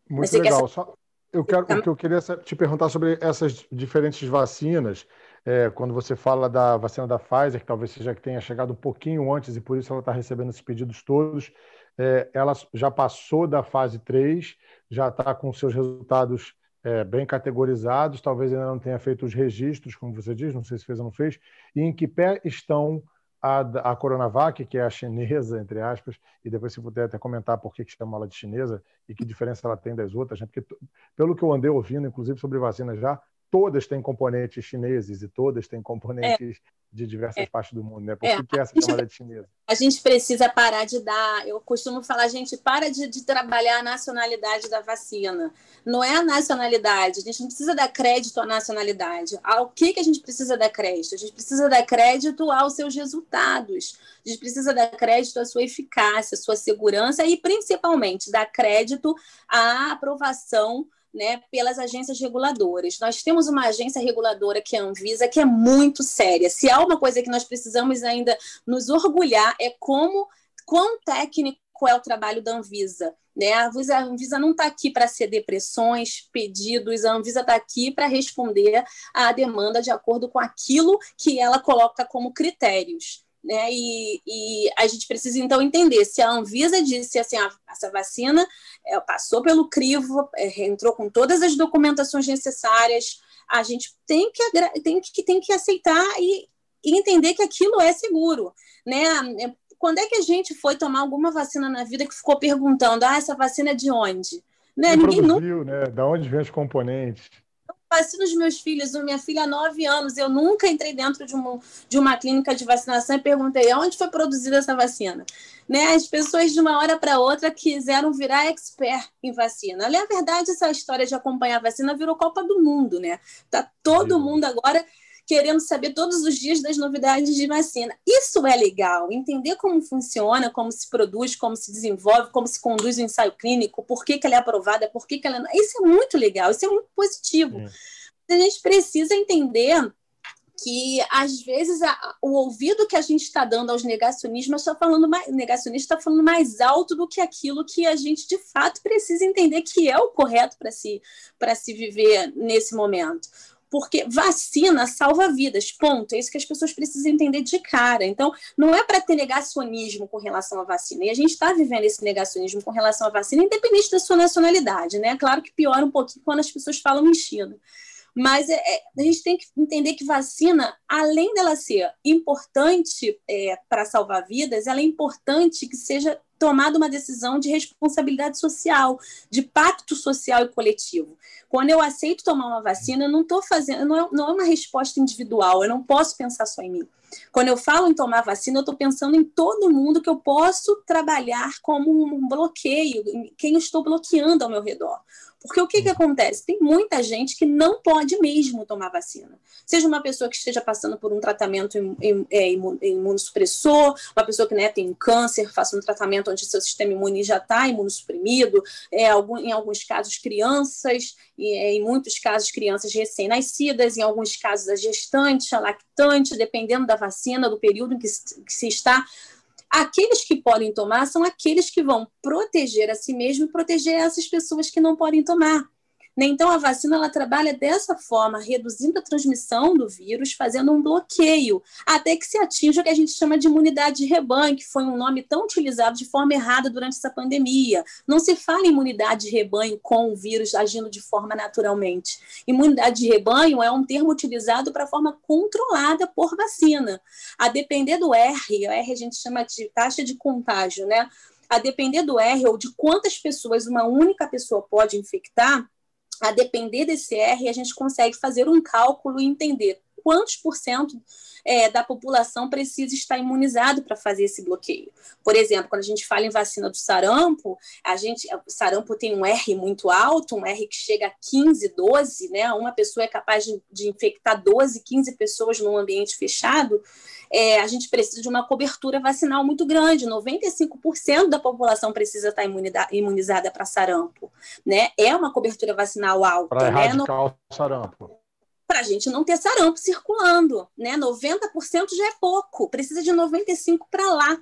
Muito legal. Só, eu quero, o que eu queria te perguntar sobre essas diferentes vacinas, é, quando você fala da vacina da Pfizer, que talvez seja que tenha chegado um pouquinho antes e por isso ela está recebendo esses pedidos todos, é, ela já passou da fase 3, já está com seus resultados é, bem categorizados, talvez ainda não tenha feito os registros, como você diz, não sei se fez ou não fez, e em que pé estão a, a Coronavac, que é a chinesa, entre aspas, e depois se puder até comentar por que, que chama ela de chinesa e que diferença ela tem das outras, né? porque pelo que eu andei ouvindo, inclusive sobre vacinas já, todas têm componentes chineses e todas têm componentes é de diversas é. partes do mundo, né? Por é. que, é essa chamada de chinesa? A gente precisa parar de dar. Eu costumo falar, gente, para de, de, trabalhar a nacionalidade da vacina. Não é a nacionalidade. A gente não precisa dar crédito à nacionalidade. Ao que, que a gente precisa dar crédito? A gente precisa dar crédito aos seus resultados. A gente precisa dar crédito à sua eficácia, à sua segurança e, principalmente, dar crédito à aprovação né, pelas agências reguladoras. Nós temos uma agência reguladora que é a Anvisa, que é muito séria. Se há uma coisa que nós precisamos ainda nos orgulhar é como quão técnico é o trabalho da Anvisa. Né? A Anvisa, a Anvisa não está aqui para ceder pressões, pedidos, a Anvisa está aqui para responder à demanda de acordo com aquilo que ela coloca como critérios. Né? E, e, a gente precisa então entender se a Anvisa disse assim, ah, essa vacina é, passou pelo crivo, é, entrou com todas as documentações necessárias, a gente tem que, tem que, tem que aceitar e, e entender que aquilo é seguro. Né? É, quando é que a gente foi tomar alguma vacina na vida que ficou perguntando, ah, essa vacina é de onde? Né? Ninguém produziu, nunca... né? Da onde vem os componentes? Vacino os meus filhos. Minha filha há nove anos. Eu nunca entrei dentro de uma, de uma clínica de vacinação e perguntei onde foi produzida essa vacina. Né? As pessoas, de uma hora para outra, quiseram virar expert em vacina. Na verdade, essa história de acompanhar a vacina virou Copa do Mundo. Né? Tá todo mundo agora querendo saber todos os dias das novidades de vacina. Isso é legal, entender como funciona, como se produz, como se desenvolve, como se conduz o ensaio clínico, por que, que ela é aprovada, por que, que ela não. Isso é muito legal, isso é muito positivo. É. A gente precisa entender que às vezes a, o ouvido que a gente está dando aos negacionistas está falando mais, negacionista está falando mais alto do que aquilo que a gente de fato precisa entender que é o correto para se para se viver nesse momento porque vacina salva vidas, ponto. É isso que as pessoas precisam entender de cara. Então, não é para ter negacionismo com relação à vacina. E a gente está vivendo esse negacionismo com relação à vacina, independente da sua nacionalidade, né? Claro que piora um pouquinho quando as pessoas falam em China. Mas é, é, a gente tem que entender que vacina, além dela ser importante é, para salvar vidas, ela é importante que seja tomado uma decisão de responsabilidade social, de pacto social e coletivo. Quando eu aceito tomar uma vacina, eu não estou fazendo, não é, não é uma resposta individual, eu não posso pensar só em mim. Quando eu falo em tomar vacina, eu estou pensando em todo mundo que eu posso trabalhar como um bloqueio, quem eu estou bloqueando ao meu redor. Porque o que, que acontece? Tem muita gente que não pode mesmo tomar vacina. Seja uma pessoa que esteja passando por um tratamento é, imunossupressor, uma pessoa que né, tem câncer, faça um tratamento onde seu sistema imune já está imunossuprimido, é, em alguns casos crianças, e, é, em muitos casos crianças recém-nascidas, em alguns casos a gestante, a lactante, dependendo da vacina, do período em que se, está Aqueles que podem tomar são aqueles que vão proteger a si mesmo e proteger essas pessoas que não podem tomar. Né? Então, a vacina ela trabalha dessa forma, reduzindo a transmissão do vírus, fazendo um bloqueio, até que se atinja o que a gente chama de imunidade de rebanho, que foi um nome tão utilizado de forma errada durante essa pandemia. Não se fala em imunidade de rebanho com o vírus agindo de forma naturalmente. Imunidade de rebanho é um termo utilizado para forma controlada por vacina. A depender do R, o R a gente chama de taxa de contágio, né? A depender do R ou de quantas pessoas uma única pessoa pode infectar, a depender desse R, a gente consegue fazer um cálculo e entender quantos por cento é, da população precisa estar imunizado para fazer esse bloqueio. Por exemplo, quando a gente fala em vacina do sarampo, a gente, o sarampo tem um R muito alto, um R que chega a 15, 12, né? Uma pessoa é capaz de, de infectar 12, 15 pessoas num ambiente fechado. É, a gente precisa de uma cobertura vacinal muito grande. 95% da população precisa estar imunizada para sarampo. Né? É uma cobertura vacinal alta. Para né? erradicar né? o sarampo para a gente não ter sarampo circulando, né? 90% já é pouco, precisa de 95% para lá.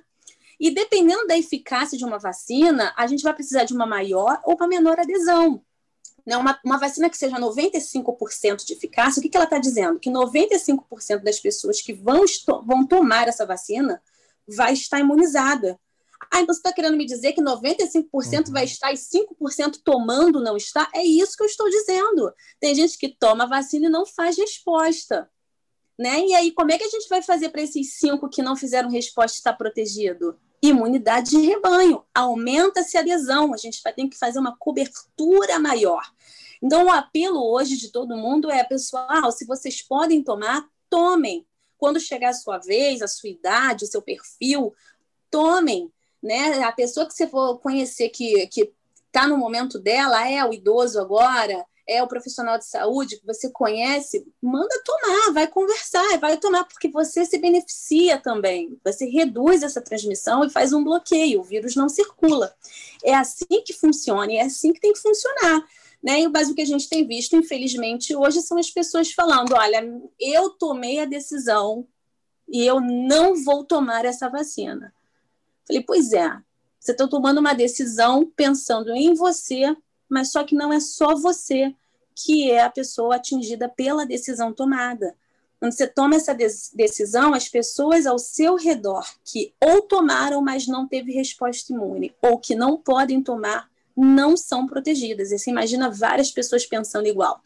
E dependendo da eficácia de uma vacina, a gente vai precisar de uma maior ou uma menor adesão. Né? Uma, uma vacina que seja 95% de eficácia, o que, que ela está dizendo? Que 95% das pessoas que vão, vão tomar essa vacina vai estar imunizada. Ah, então você está querendo me dizer que 95% uhum. vai estar e 5% tomando não está? É isso que eu estou dizendo. Tem gente que toma vacina e não faz resposta. Né? E aí, como é que a gente vai fazer para esses cinco que não fizeram resposta estar protegido? Imunidade de rebanho. Aumenta-se a adesão. A gente vai ter que fazer uma cobertura maior. Então, o apelo hoje de todo mundo é, pessoal, se vocês podem tomar, tomem. Quando chegar a sua vez, a sua idade, o seu perfil, tomem né? A pessoa que você for conhecer que que está no momento dela é o idoso agora, é o profissional de saúde que você conhece, manda tomar, vai conversar, vai tomar, porque você se beneficia também. Você reduz essa transmissão e faz um bloqueio, o vírus não circula. É assim que funciona e é assim que tem que funcionar. Né? E o básico que a gente tem visto, infelizmente, hoje são as pessoas falando: olha, eu tomei a decisão e eu não vou tomar essa vacina. Falei, pois é, você está tomando uma decisão pensando em você, mas só que não é só você que é a pessoa atingida pela decisão tomada. Quando você toma essa decisão, as pessoas ao seu redor que ou tomaram, mas não teve resposta imune, ou que não podem tomar, não são protegidas. E você imagina várias pessoas pensando igual.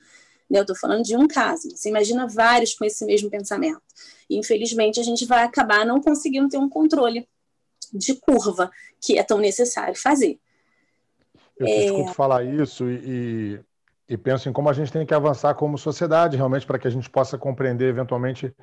Eu estou falando de um caso, você imagina vários com esse mesmo pensamento. E, infelizmente, a gente vai acabar não conseguindo ter um controle de curva que é tão necessário fazer. Eu é... escuto falar isso e, e, penso em como a gente tem que avançar como sociedade, realmente, para que a gente possa compreender, eventualmente,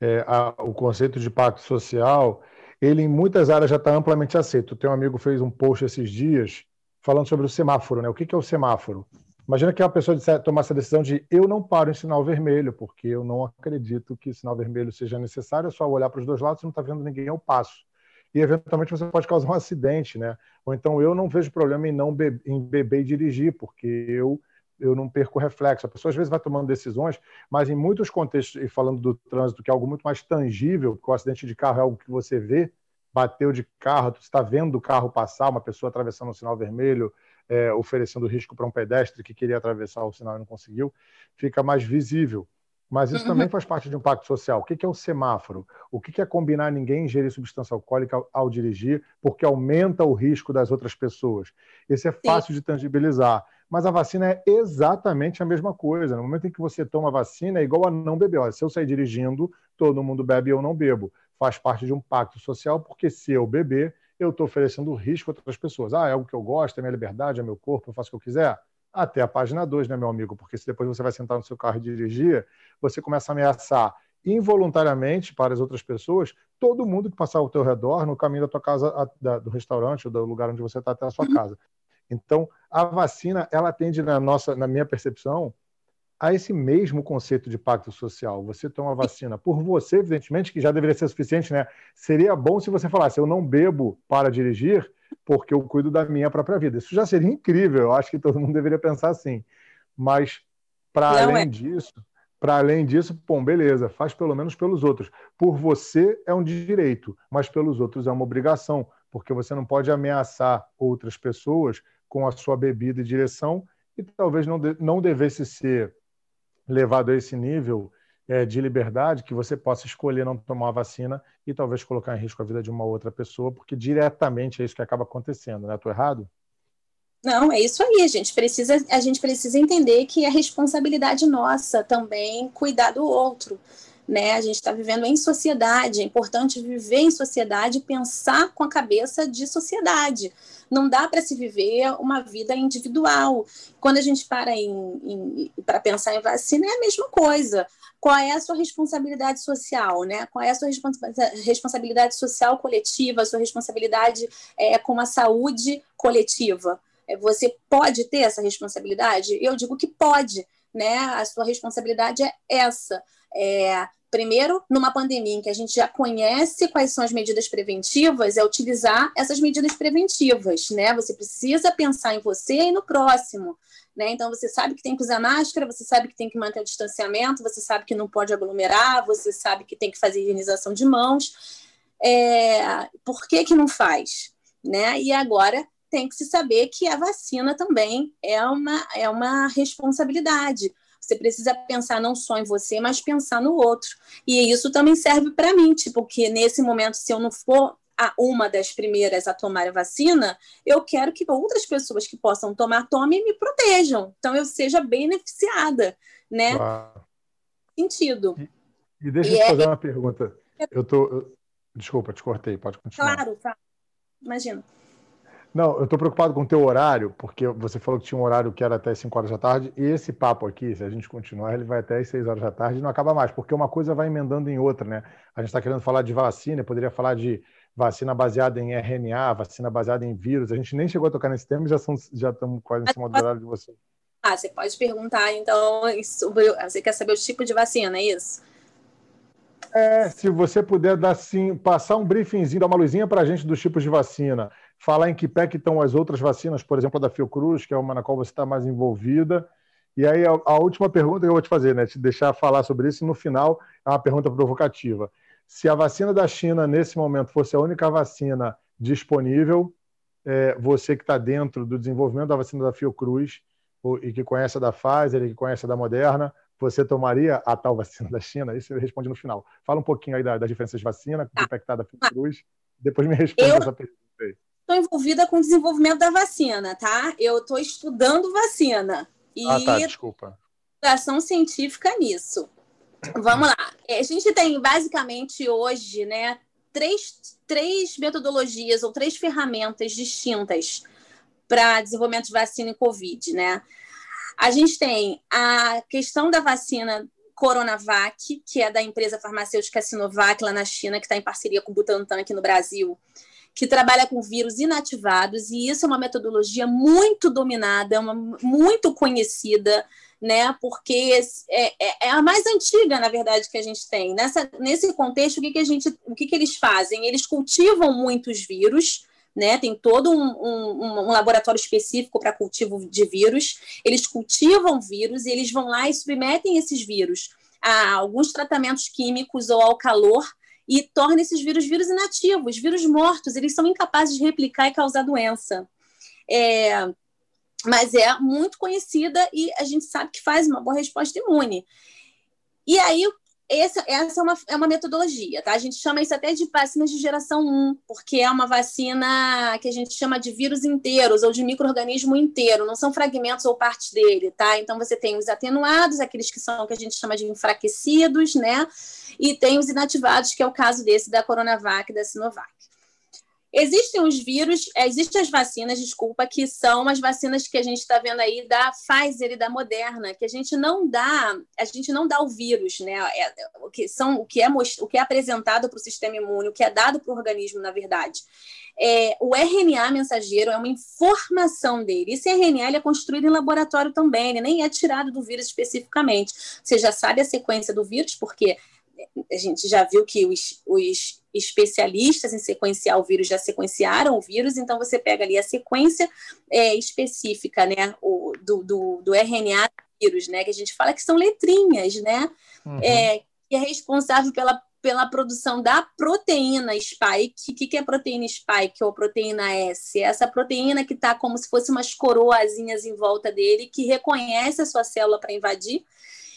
é, a, o conceito de pacto social. Ele, em muitas áreas, já está amplamente aceito. O teu amigo fez um post esses dias falando sobre o semáforo. Né? O que, que é o semáforo? Imagina que uma pessoa tomar essa decisão de eu não paro em sinal vermelho, porque eu não acredito que sinal vermelho seja necessário, é só olhar para os dois lados, você não está vendo ninguém, eu passo e eventualmente você pode causar um acidente, né? Ou então eu não vejo problema em não be em beber e dirigir, porque eu eu não perco reflexo. A pessoa às vezes vai tomando decisões, mas em muitos contextos, e falando do trânsito, que é algo muito mais tangível, porque o acidente de carro é algo que você vê, bateu de carro, você está vendo o carro passar, uma pessoa atravessando o sinal vermelho, é, oferecendo risco para um pedestre que queria atravessar o sinal e não conseguiu, fica mais visível. Mas isso também uhum. faz parte de um pacto social. O que é o semáforo? O que é combinar ninguém ingerir substância alcoólica ao dirigir, porque aumenta o risco das outras pessoas? Esse é fácil Sim. de tangibilizar. Mas a vacina é exatamente a mesma coisa. No momento em que você toma a vacina, é igual a não beber. Olha, se eu sair dirigindo, todo mundo bebe e eu não bebo. Faz parte de um pacto social, porque se eu beber, eu estou oferecendo risco a outras pessoas. Ah, é algo que eu gosto, é minha liberdade, é meu corpo, eu faço o que eu quiser até a página 2, né, meu amigo? Porque se depois você vai sentar no seu carro e dirigir, você começa a ameaçar involuntariamente para as outras pessoas, todo mundo que passar ao teu redor no caminho da tua casa, da, do restaurante ou do lugar onde você está até a sua casa. Então, a vacina, ela tende na nossa, na minha percepção, a esse mesmo conceito de pacto social. Você toma vacina por você, evidentemente, que já deveria ser suficiente, né? Seria bom se você falasse, eu não bebo para dirigir, porque eu cuido da minha própria vida. Isso já seria incrível, eu acho que todo mundo deveria pensar assim. Mas, para além é. disso, para além disso, bom, beleza, faz pelo menos pelos outros. Por você é um direito, mas pelos outros é uma obrigação, porque você não pode ameaçar outras pessoas com a sua bebida e direção, e talvez não, de, não devesse ser levado a esse nível é, de liberdade que você possa escolher não tomar a vacina e talvez colocar em risco a vida de uma outra pessoa, porque diretamente é isso que acaba acontecendo, né? Estou errado? Não, é isso aí. A gente precisa, a gente precisa entender que é responsabilidade nossa também cuidar do outro. Né? A gente está vivendo em sociedade, é importante viver em sociedade pensar com a cabeça de sociedade. Não dá para se viver uma vida individual. Quando a gente para para pensar em vacina, é a mesma coisa qual é a sua responsabilidade social, né? Qual é a sua responsabilidade social coletiva, a sua responsabilidade é, com a saúde coletiva? É, você pode ter essa responsabilidade? Eu digo que pode, né? A sua responsabilidade é essa. É, primeiro, numa pandemia em que a gente já conhece quais são as medidas preventivas, é utilizar essas medidas preventivas, né? Você precisa pensar em você e no próximo. Né? Então, você sabe que tem que usar máscara, você sabe que tem que manter o distanciamento, você sabe que não pode aglomerar, você sabe que tem que fazer higienização de mãos. É, por que, que não faz? Né? E agora tem que se saber que a vacina também é uma, é uma responsabilidade. Você precisa pensar não só em você, mas pensar no outro. E isso também serve para mim, tipo, que nesse momento, se eu não for a uma das primeiras a tomar a vacina, eu quero que outras pessoas que possam tomar tomem e me protejam. Então eu seja beneficiada, né? Sentido. E, e deixa eu te fazer é... uma pergunta. Eu tô, desculpa, te cortei, pode continuar. Claro, claro. Imagina. Não, eu estou preocupado com o teu horário, porque você falou que tinha um horário que era até 5 horas da tarde, e esse papo aqui, se a gente continuar, ele vai até as 6 horas da tarde e não acaba mais, porque uma coisa vai emendando em outra, né? A gente está querendo falar de vacina, poderia falar de vacina baseada em RNA, vacina baseada em vírus. A gente nem chegou a tocar nesse tema e já, são, já estamos quase em cima do horário de você. Ah, você pode perguntar, então, sobre. Você quer saber o tipo de vacina, é isso? É, se você puder dar sim, passar um briefingzinho, dar uma luzinha para a gente dos tipos de vacina, falar em que pé que estão as outras vacinas, por exemplo, a da Fiocruz, que é uma na qual você está mais envolvida. E aí, a, a, última pergunta que eu vou te fazer, né? Te deixar falar sobre isso, e no final é uma pergunta provocativa. Se a vacina da China, nesse momento, fosse a única vacina disponível, é, você que está dentro do desenvolvimento da vacina da Fiocruz e que conhece a da Pfizer e que conhece a da Moderna, você tomaria a tal vacina da China? Isso ele responde no final. Fala um pouquinho aí das da diferenças de vacina, tá. que está da Fiocruz, depois me responde eu... essa pergunta aí estou envolvida com o desenvolvimento da vacina, tá? Eu estou estudando vacina. E ah, tá, desculpa. Ação científica nisso. Vamos lá. É, a gente tem basicamente hoje, né, três, três metodologias ou três ferramentas distintas para desenvolvimento de vacina em Covid, né? A gente tem a questão da vacina Coronavac, que é da empresa farmacêutica Sinovac lá na China, que está em parceria com o Butantan aqui no Brasil, que trabalha com vírus inativados, e isso é uma metodologia muito dominada, uma, muito conhecida, né? Porque é, é, é, a mais antiga, na verdade, que a gente tem. Nessa, nesse contexto, o que, que a gente, o que, que eles fazem? Eles cultivam muitos vírus. Né, tem todo um, um, um laboratório específico para cultivo de vírus. Eles cultivam vírus e eles vão lá e submetem esses vírus a alguns tratamentos químicos ou ao calor e torna esses vírus vírus inativos, vírus mortos, eles são incapazes de replicar e causar doença. É, mas é muito conhecida e a gente sabe que faz uma boa resposta imune. E aí, essa, essa é, uma, é uma metodologia, tá? A gente chama isso até de vacinas de geração 1, porque é uma vacina que a gente chama de vírus inteiros ou de microorganismo inteiro, não são fragmentos ou partes dele, tá? Então você tem os atenuados, aqueles que são que a gente chama de enfraquecidos, né? E tem os inativados, que é o caso desse da Coronavac e da Sinovac. Existem os vírus, é, existem as vacinas, desculpa, que são as vacinas que a gente está vendo aí da Pfizer e da Moderna, que a gente não dá, a gente não dá o vírus, né? É, o que são o que é o que é apresentado para o sistema imune, o que é dado para o organismo, na verdade. É, o RNA mensageiro é uma informação dele. Esse RNA ele é construído em laboratório também, ele nem é tirado do vírus especificamente. Você já sabe a sequência do vírus, porque a gente já viu que os, os especialistas em sequenciar o vírus já sequenciaram o vírus, então você pega ali a sequência é, específica né, o, do, do, do, RNA do vírus, né, que a gente fala que são letrinhas, né, uhum. é, que é responsável pela, pela produção da proteína spike. O que, que é proteína spike ou proteína S? É essa proteína que está como se fosse umas coroazinhas em volta dele, que reconhece a sua célula para invadir,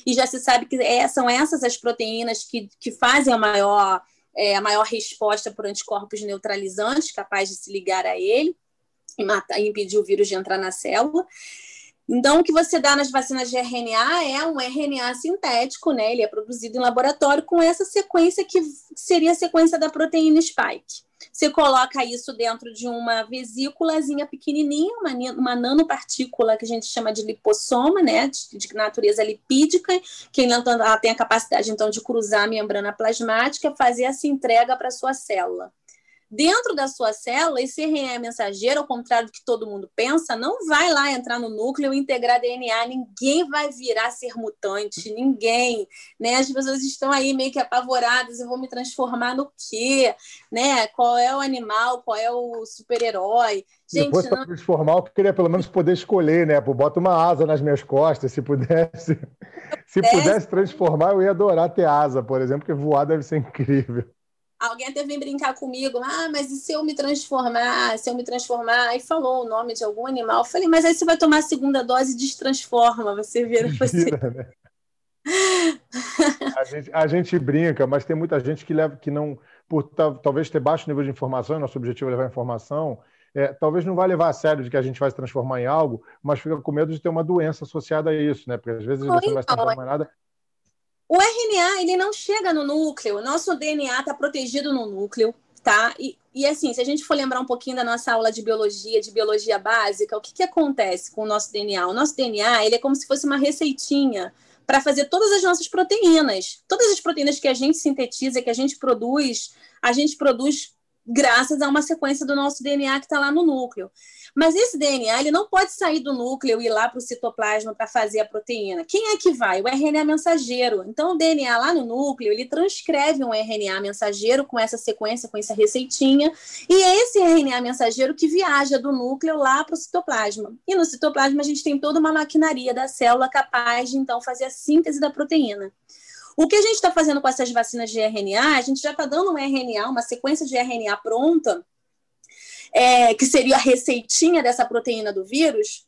e já se sabe que é, são essas as proteínas que, que fazem a maior é, a maior resposta por anticorpos neutralizantes, capaz de se ligar a ele e, matar, impedir o vírus de entrar na célula. Então, o que você dá nas vacinas de RNA é um RNA sintético, né? Ele é produzido em laboratório com essa sequência que seria a sequência da proteína spike. Você coloca isso dentro de uma vesículazinha pequenininha, uma, uma nanopartícula que a gente chama de lipossoma, né, de, de natureza lipídica, que ela tem a capacidade, então, de cruzar a membrana plasmática, fazer essa entrega para sua célula. Dentro da sua célula, esse RNA mensageiro, ao contrário do que todo mundo pensa, não vai lá entrar no núcleo e integrar DNA. Ninguém vai virar ser mutante, ninguém. Né? As pessoas estão aí meio que apavoradas, eu vou me transformar no quê? Né? Qual é o animal, qual é o super-herói? Gente, se fosse não... transformar, eu queria pelo menos poder escolher, né? Pô, bota uma asa nas minhas costas, se pudesse. [LAUGHS] Se pudesse transformar, eu ia adorar ter asa, por exemplo, porque voar deve ser incrível. Alguém até vem brincar comigo, ah, mas e se eu me transformar? Se eu me transformar? Aí falou o nome de algum animal. Eu falei, mas aí você vai tomar a segunda dose e destransforma, você vira [LAUGHS] você. Vira, né? a, gente, a gente brinca, mas tem muita gente que leva que não, por talvez ter baixo nível de informação, nosso objetivo é levar informação, é, talvez não vá levar a sério de que a gente vai se transformar em algo, mas fica com medo de ter uma doença associada a isso, né? Porque às vezes você não vai se transformar em nada o RNA, ele não chega no núcleo, o nosso DNA está protegido no núcleo, tá? E, e assim, se a gente for lembrar um pouquinho da nossa aula de biologia, de biologia básica, o que, que acontece com o nosso DNA? O nosso DNA, ele é como se fosse uma receitinha para fazer todas as nossas proteínas. Todas as proteínas que a gente sintetiza, que a gente produz, a gente produz graças a uma sequência do nosso DNA que está lá no núcleo. Mas esse DNA ele não pode sair do núcleo e ir lá para o citoplasma para fazer a proteína. Quem é que vai? O RNA mensageiro. Então, o DNA lá no núcleo ele transcreve um RNA mensageiro com essa sequência, com essa receitinha, e é esse RNA mensageiro que viaja do núcleo lá para o citoplasma. E no citoplasma a gente tem toda uma maquinaria da célula capaz de então fazer a síntese da proteína. O que a gente está fazendo com essas vacinas de RNA, a gente já está dando um RNA, uma sequência de RNA pronta, é, que seria a receitinha dessa proteína do vírus,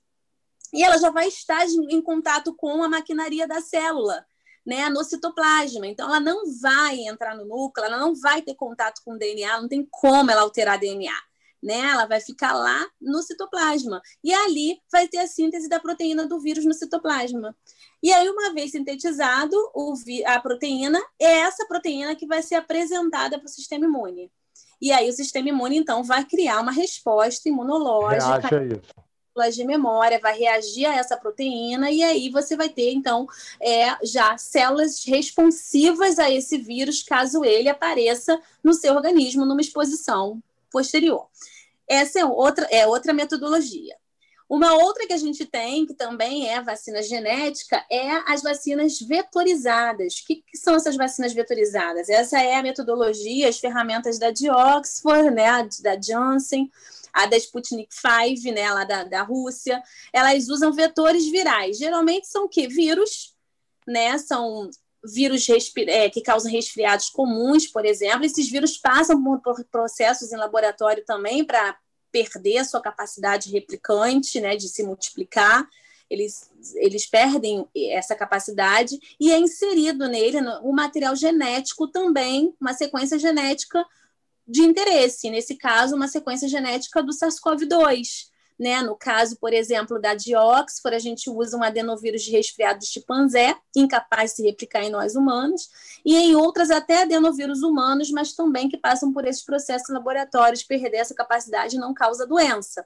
e ela já vai estar em contato com a maquinaria da célula, né, no citoplasma. Então, ela não vai entrar no núcleo, ela não vai ter contato com o DNA, não tem como ela alterar DNA. Né? Ela vai ficar lá no citoplasma. E ali vai ter a síntese da proteína do vírus no citoplasma. E aí, uma vez sintetizado a proteína, é essa proteína que vai ser apresentada para o sistema imune. E aí, o sistema imune, então, vai criar uma resposta imunológica de memória, vai reagir a essa proteína, e aí você vai ter, então, é, já células responsivas a esse vírus, caso ele apareça no seu organismo numa exposição posterior. Essa é outra, é outra metodologia. Uma outra que a gente tem, que também é vacina genética, é as vacinas vetorizadas. O que, que, são essas vacinas vetorizadas? Essa é a metodologia, as ferramentas da de Oxford, né, da Janssen, a da Sputnik V, né, lá da, da Rússia. Elas usam vetores virais. Geralmente são o quê? Vírus, né? São vírus é, que causam resfriados comuns, por exemplo. Esses vírus passam por processos em laboratório também para perder a sua capacidade replicante, né, de se multiplicar, eles, eles perdem essa capacidade e é inserido nele o material genético também, uma sequência genética de interesse, nesse caso, uma sequência genética do SARS-CoV-2. Né? No caso, por exemplo, da de Oxford, a gente usa um adenovírus de resfriado de chimpanzé, incapaz de se replicar em nós humanos, e em outras até adenovírus humanos, mas também que passam por esses processos laboratórios, perder essa capacidade não causa doença.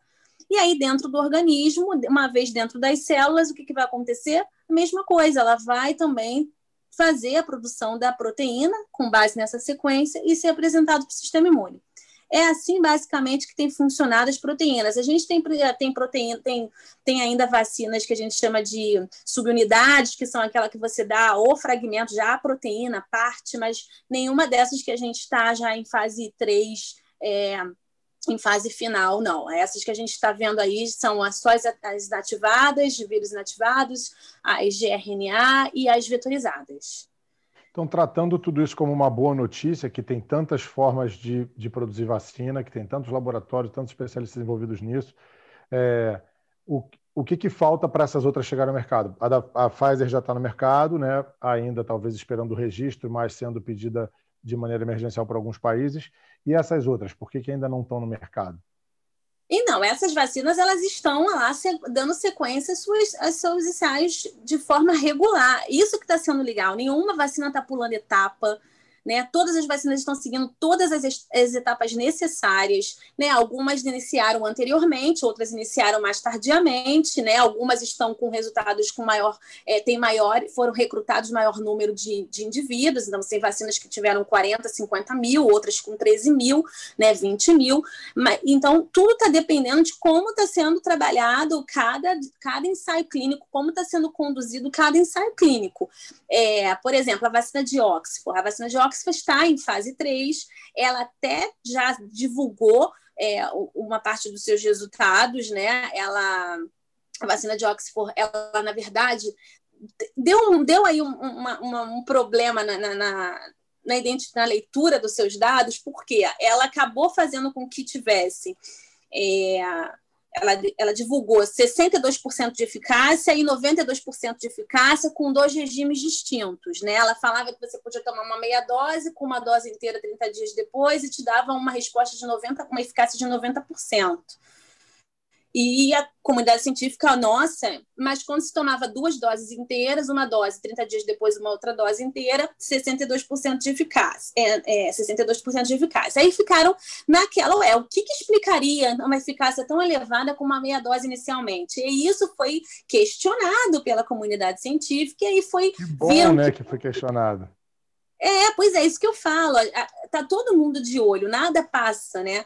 E aí, dentro do organismo, uma vez dentro das células, o que, que vai acontecer? A mesma coisa, ela vai também fazer a produção da proteína com base nessa sequência e ser apresentado para o sistema imune. É assim, basicamente, que tem funcionado as proteínas. A gente tem, tem proteína, tem, tem ainda vacinas que a gente chama de subunidades, que são aquela que você dá o fragmento, já a proteína, parte, mas nenhuma dessas que a gente está já em fase 3, é, em fase final, não. Essas que a gente está vendo aí são as, só as, as inativadas, vírus inativados, as de RNA e as vetorizadas. Então, tratando tudo isso como uma boa notícia, que tem tantas formas de, de produzir vacina, que tem tantos laboratórios, tantos especialistas envolvidos nisso, é, o, o que, que falta para essas outras chegarem ao mercado? A, da, a Pfizer já está no mercado, né? ainda talvez esperando o registro, mas sendo pedida de maneira emergencial para alguns países. E essas outras, por que, que ainda não estão no mercado? E não, essas vacinas elas estão lá dando sequência às suas, aos seus ensaios de forma regular. Isso que está sendo legal. Nenhuma vacina está pulando etapa, né? Todas as vacinas estão seguindo todas as, as etapas necessárias, né? Algumas iniciaram anteriormente, outras iniciaram mais tardiamente, né? Algumas estão com resultados com maior, é, tem maior, foram recrutados maior número de, de indivíduos, então tem vacinas que tiveram 40, 50 mil, outras com 13 mil, né? 20 mil. Mas, então, tudo está dependendo de como está sendo trabalhado cada, cada ensaio clínico, como está sendo conduzido cada ensaio clínico. É, por exemplo, a vacina de Oxford. A vacina de Oxford está em fase 3, ela até já divulgou é, uma parte dos seus resultados, né? Ela, a vacina de Oxford, ela, na verdade, deu, deu aí um, uma, uma, um problema na, na, na na, na leitura dos seus dados, porque ela acabou fazendo com que tivesse é, ela, ela divulgou 62% de eficácia e 92% de eficácia com dois regimes distintos. Né? Ela falava que você podia tomar uma meia dose com uma dose inteira 30 dias depois e te dava uma resposta de 90%, uma eficácia de 90%. E a comunidade científica, nossa, mas quando se tomava duas doses inteiras, uma dose, 30 dias depois uma outra dose inteira, 62% de eficácia. É, é, 62% de eficácia. Aí ficaram naquela, ué, o que, que explicaria uma eficácia tão elevada com uma meia dose inicialmente? E isso foi questionado pela comunidade científica e aí foi... Que bom, né, que foi questionado. É, pois é, isso que eu falo. Tá todo mundo de olho, nada passa, né?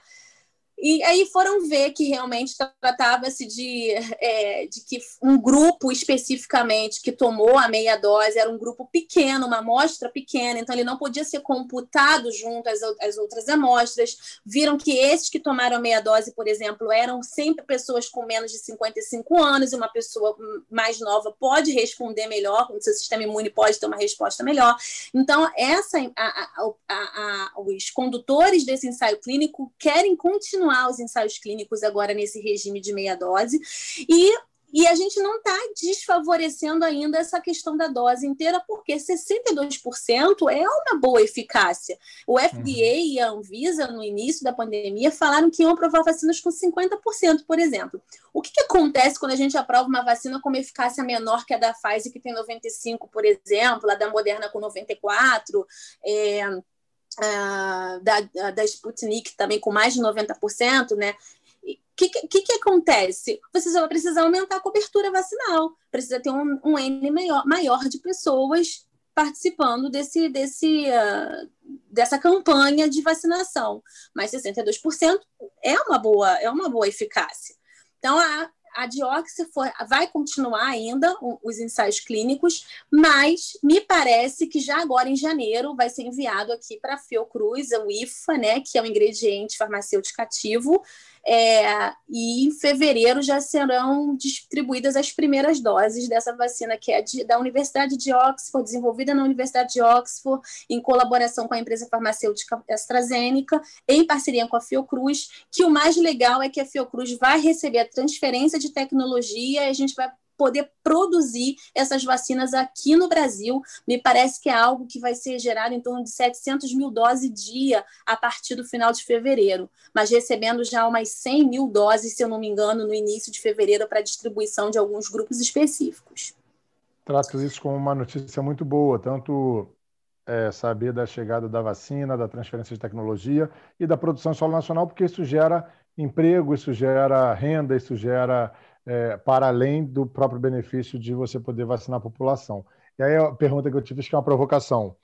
E aí foram ver que realmente tratava-se de, é, de que um grupo especificamente que tomou a meia dose era um grupo pequeno, uma amostra pequena, então ele não podia ser computado junto às, às outras amostras. Viram que esses que tomaram a meia dose, por exemplo, eram sempre pessoas com menos de 55 anos, e uma pessoa mais nova pode responder melhor, o seu sistema imune pode ter uma resposta melhor. Então, essa, a, a, a, os condutores desse ensaio clínico querem continuar continuar os ensaios clínicos agora nesse regime de meia dose. E e a gente não está desfavorecendo ainda essa questão da dose inteira, porque 62% é uma boa eficácia. O FDA uhum. e a Anvisa, no início da pandemia, falaram que iam aprovar vacinas com 50%, por exemplo. O que, que acontece quando a gente aprova uma vacina com uma eficácia menor que a da Pfizer, que tem 95%, por exemplo, a da Moderna com 94%? É da, da Sputnik também com mais de 90%, né? O que, que, que, acontece? Você só vai precisar aumentar a cobertura vacinal, precisa ter um, um N maior, maior de pessoas participando desse, desse, uh, dessa campanha de vacinação. Mas 62% é uma boa, é uma boa eficácia. Então, a, a Dioxi for, vai continuar ainda os ensaios clínicos, mas me parece que já agora em janeiro vai ser enviado aqui para a Fiocruz, o IFA, né, que é um ingrediente farmacêutico ativo, é, e em fevereiro já serão distribuídas as primeiras doses dessa vacina, que é de, da Universidade de Oxford, desenvolvida na Universidade de Oxford, em colaboração com a empresa farmacêutica AstraZeneca, em parceria com a Fiocruz, que o mais legal é que a Fiocruz vai receber a transferência de tecnologia e a gente vai poder produzir essas vacinas aqui no Brasil. Me parece que é algo que vai ser gerado em torno de 700 mil doses dia a partir do final de fevereiro, mas recebendo já umas 100 mil doses, se eu não me engano, no início de fevereiro para distribuição de alguns grupos específicos. Trato isso como uma notícia muito boa, tanto é, saber da chegada da vacina, da transferência de tecnologia e da produção solo nacional, porque isso gera emprego, isso gera renda, isso gera é, para além do próprio benefício de você poder vacinar a população. E aí a pergunta que eu tive, acho que é uma provocação.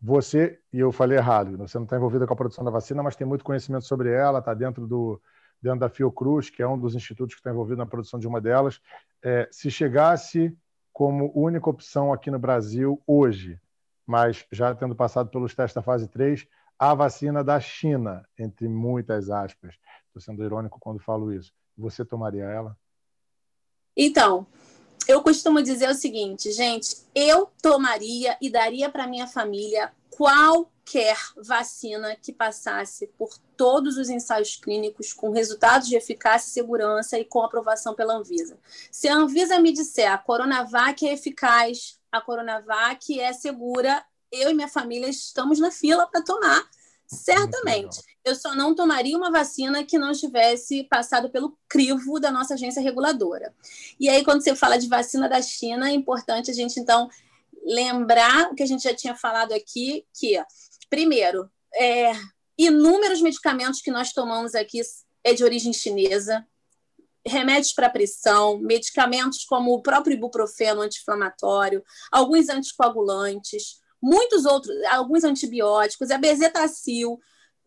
Você, e eu falei errado, você não está envolvida com a produção da vacina, mas tem muito conhecimento sobre ela, está dentro, do, dentro da Fiocruz, que é um dos institutos que está envolvido na produção de uma delas. É, se chegasse como única opção aqui no Brasil hoje, mas já tendo passado pelos testes da fase 3, a vacina da China, entre muitas aspas. Estou sendo irônico quando falo isso. Você tomaria ela? Então, eu costumo dizer o seguinte, gente, eu tomaria e daria para minha família qualquer vacina que passasse por todos os ensaios clínicos com resultados de eficácia e segurança e com aprovação pela Anvisa. Se a Anvisa me disser a Coronavac é eficaz, a Coronavac é segura, eu e minha família estamos na fila para tomar Certamente. Eu só não tomaria uma vacina que não tivesse passado pelo crivo da nossa agência reguladora. E aí, quando você fala de vacina da China, é importante a gente, então, lembrar o que a gente já tinha falado aqui, que Primeiro, é, inúmeros medicamentos que nós tomamos aqui é de origem chinesa, remédios para pressão, medicamentos como o próprio ibuprofeno anti-inflamatório, alguns anticoagulantes, muitos outros, alguns antibióticos, a bezetacil,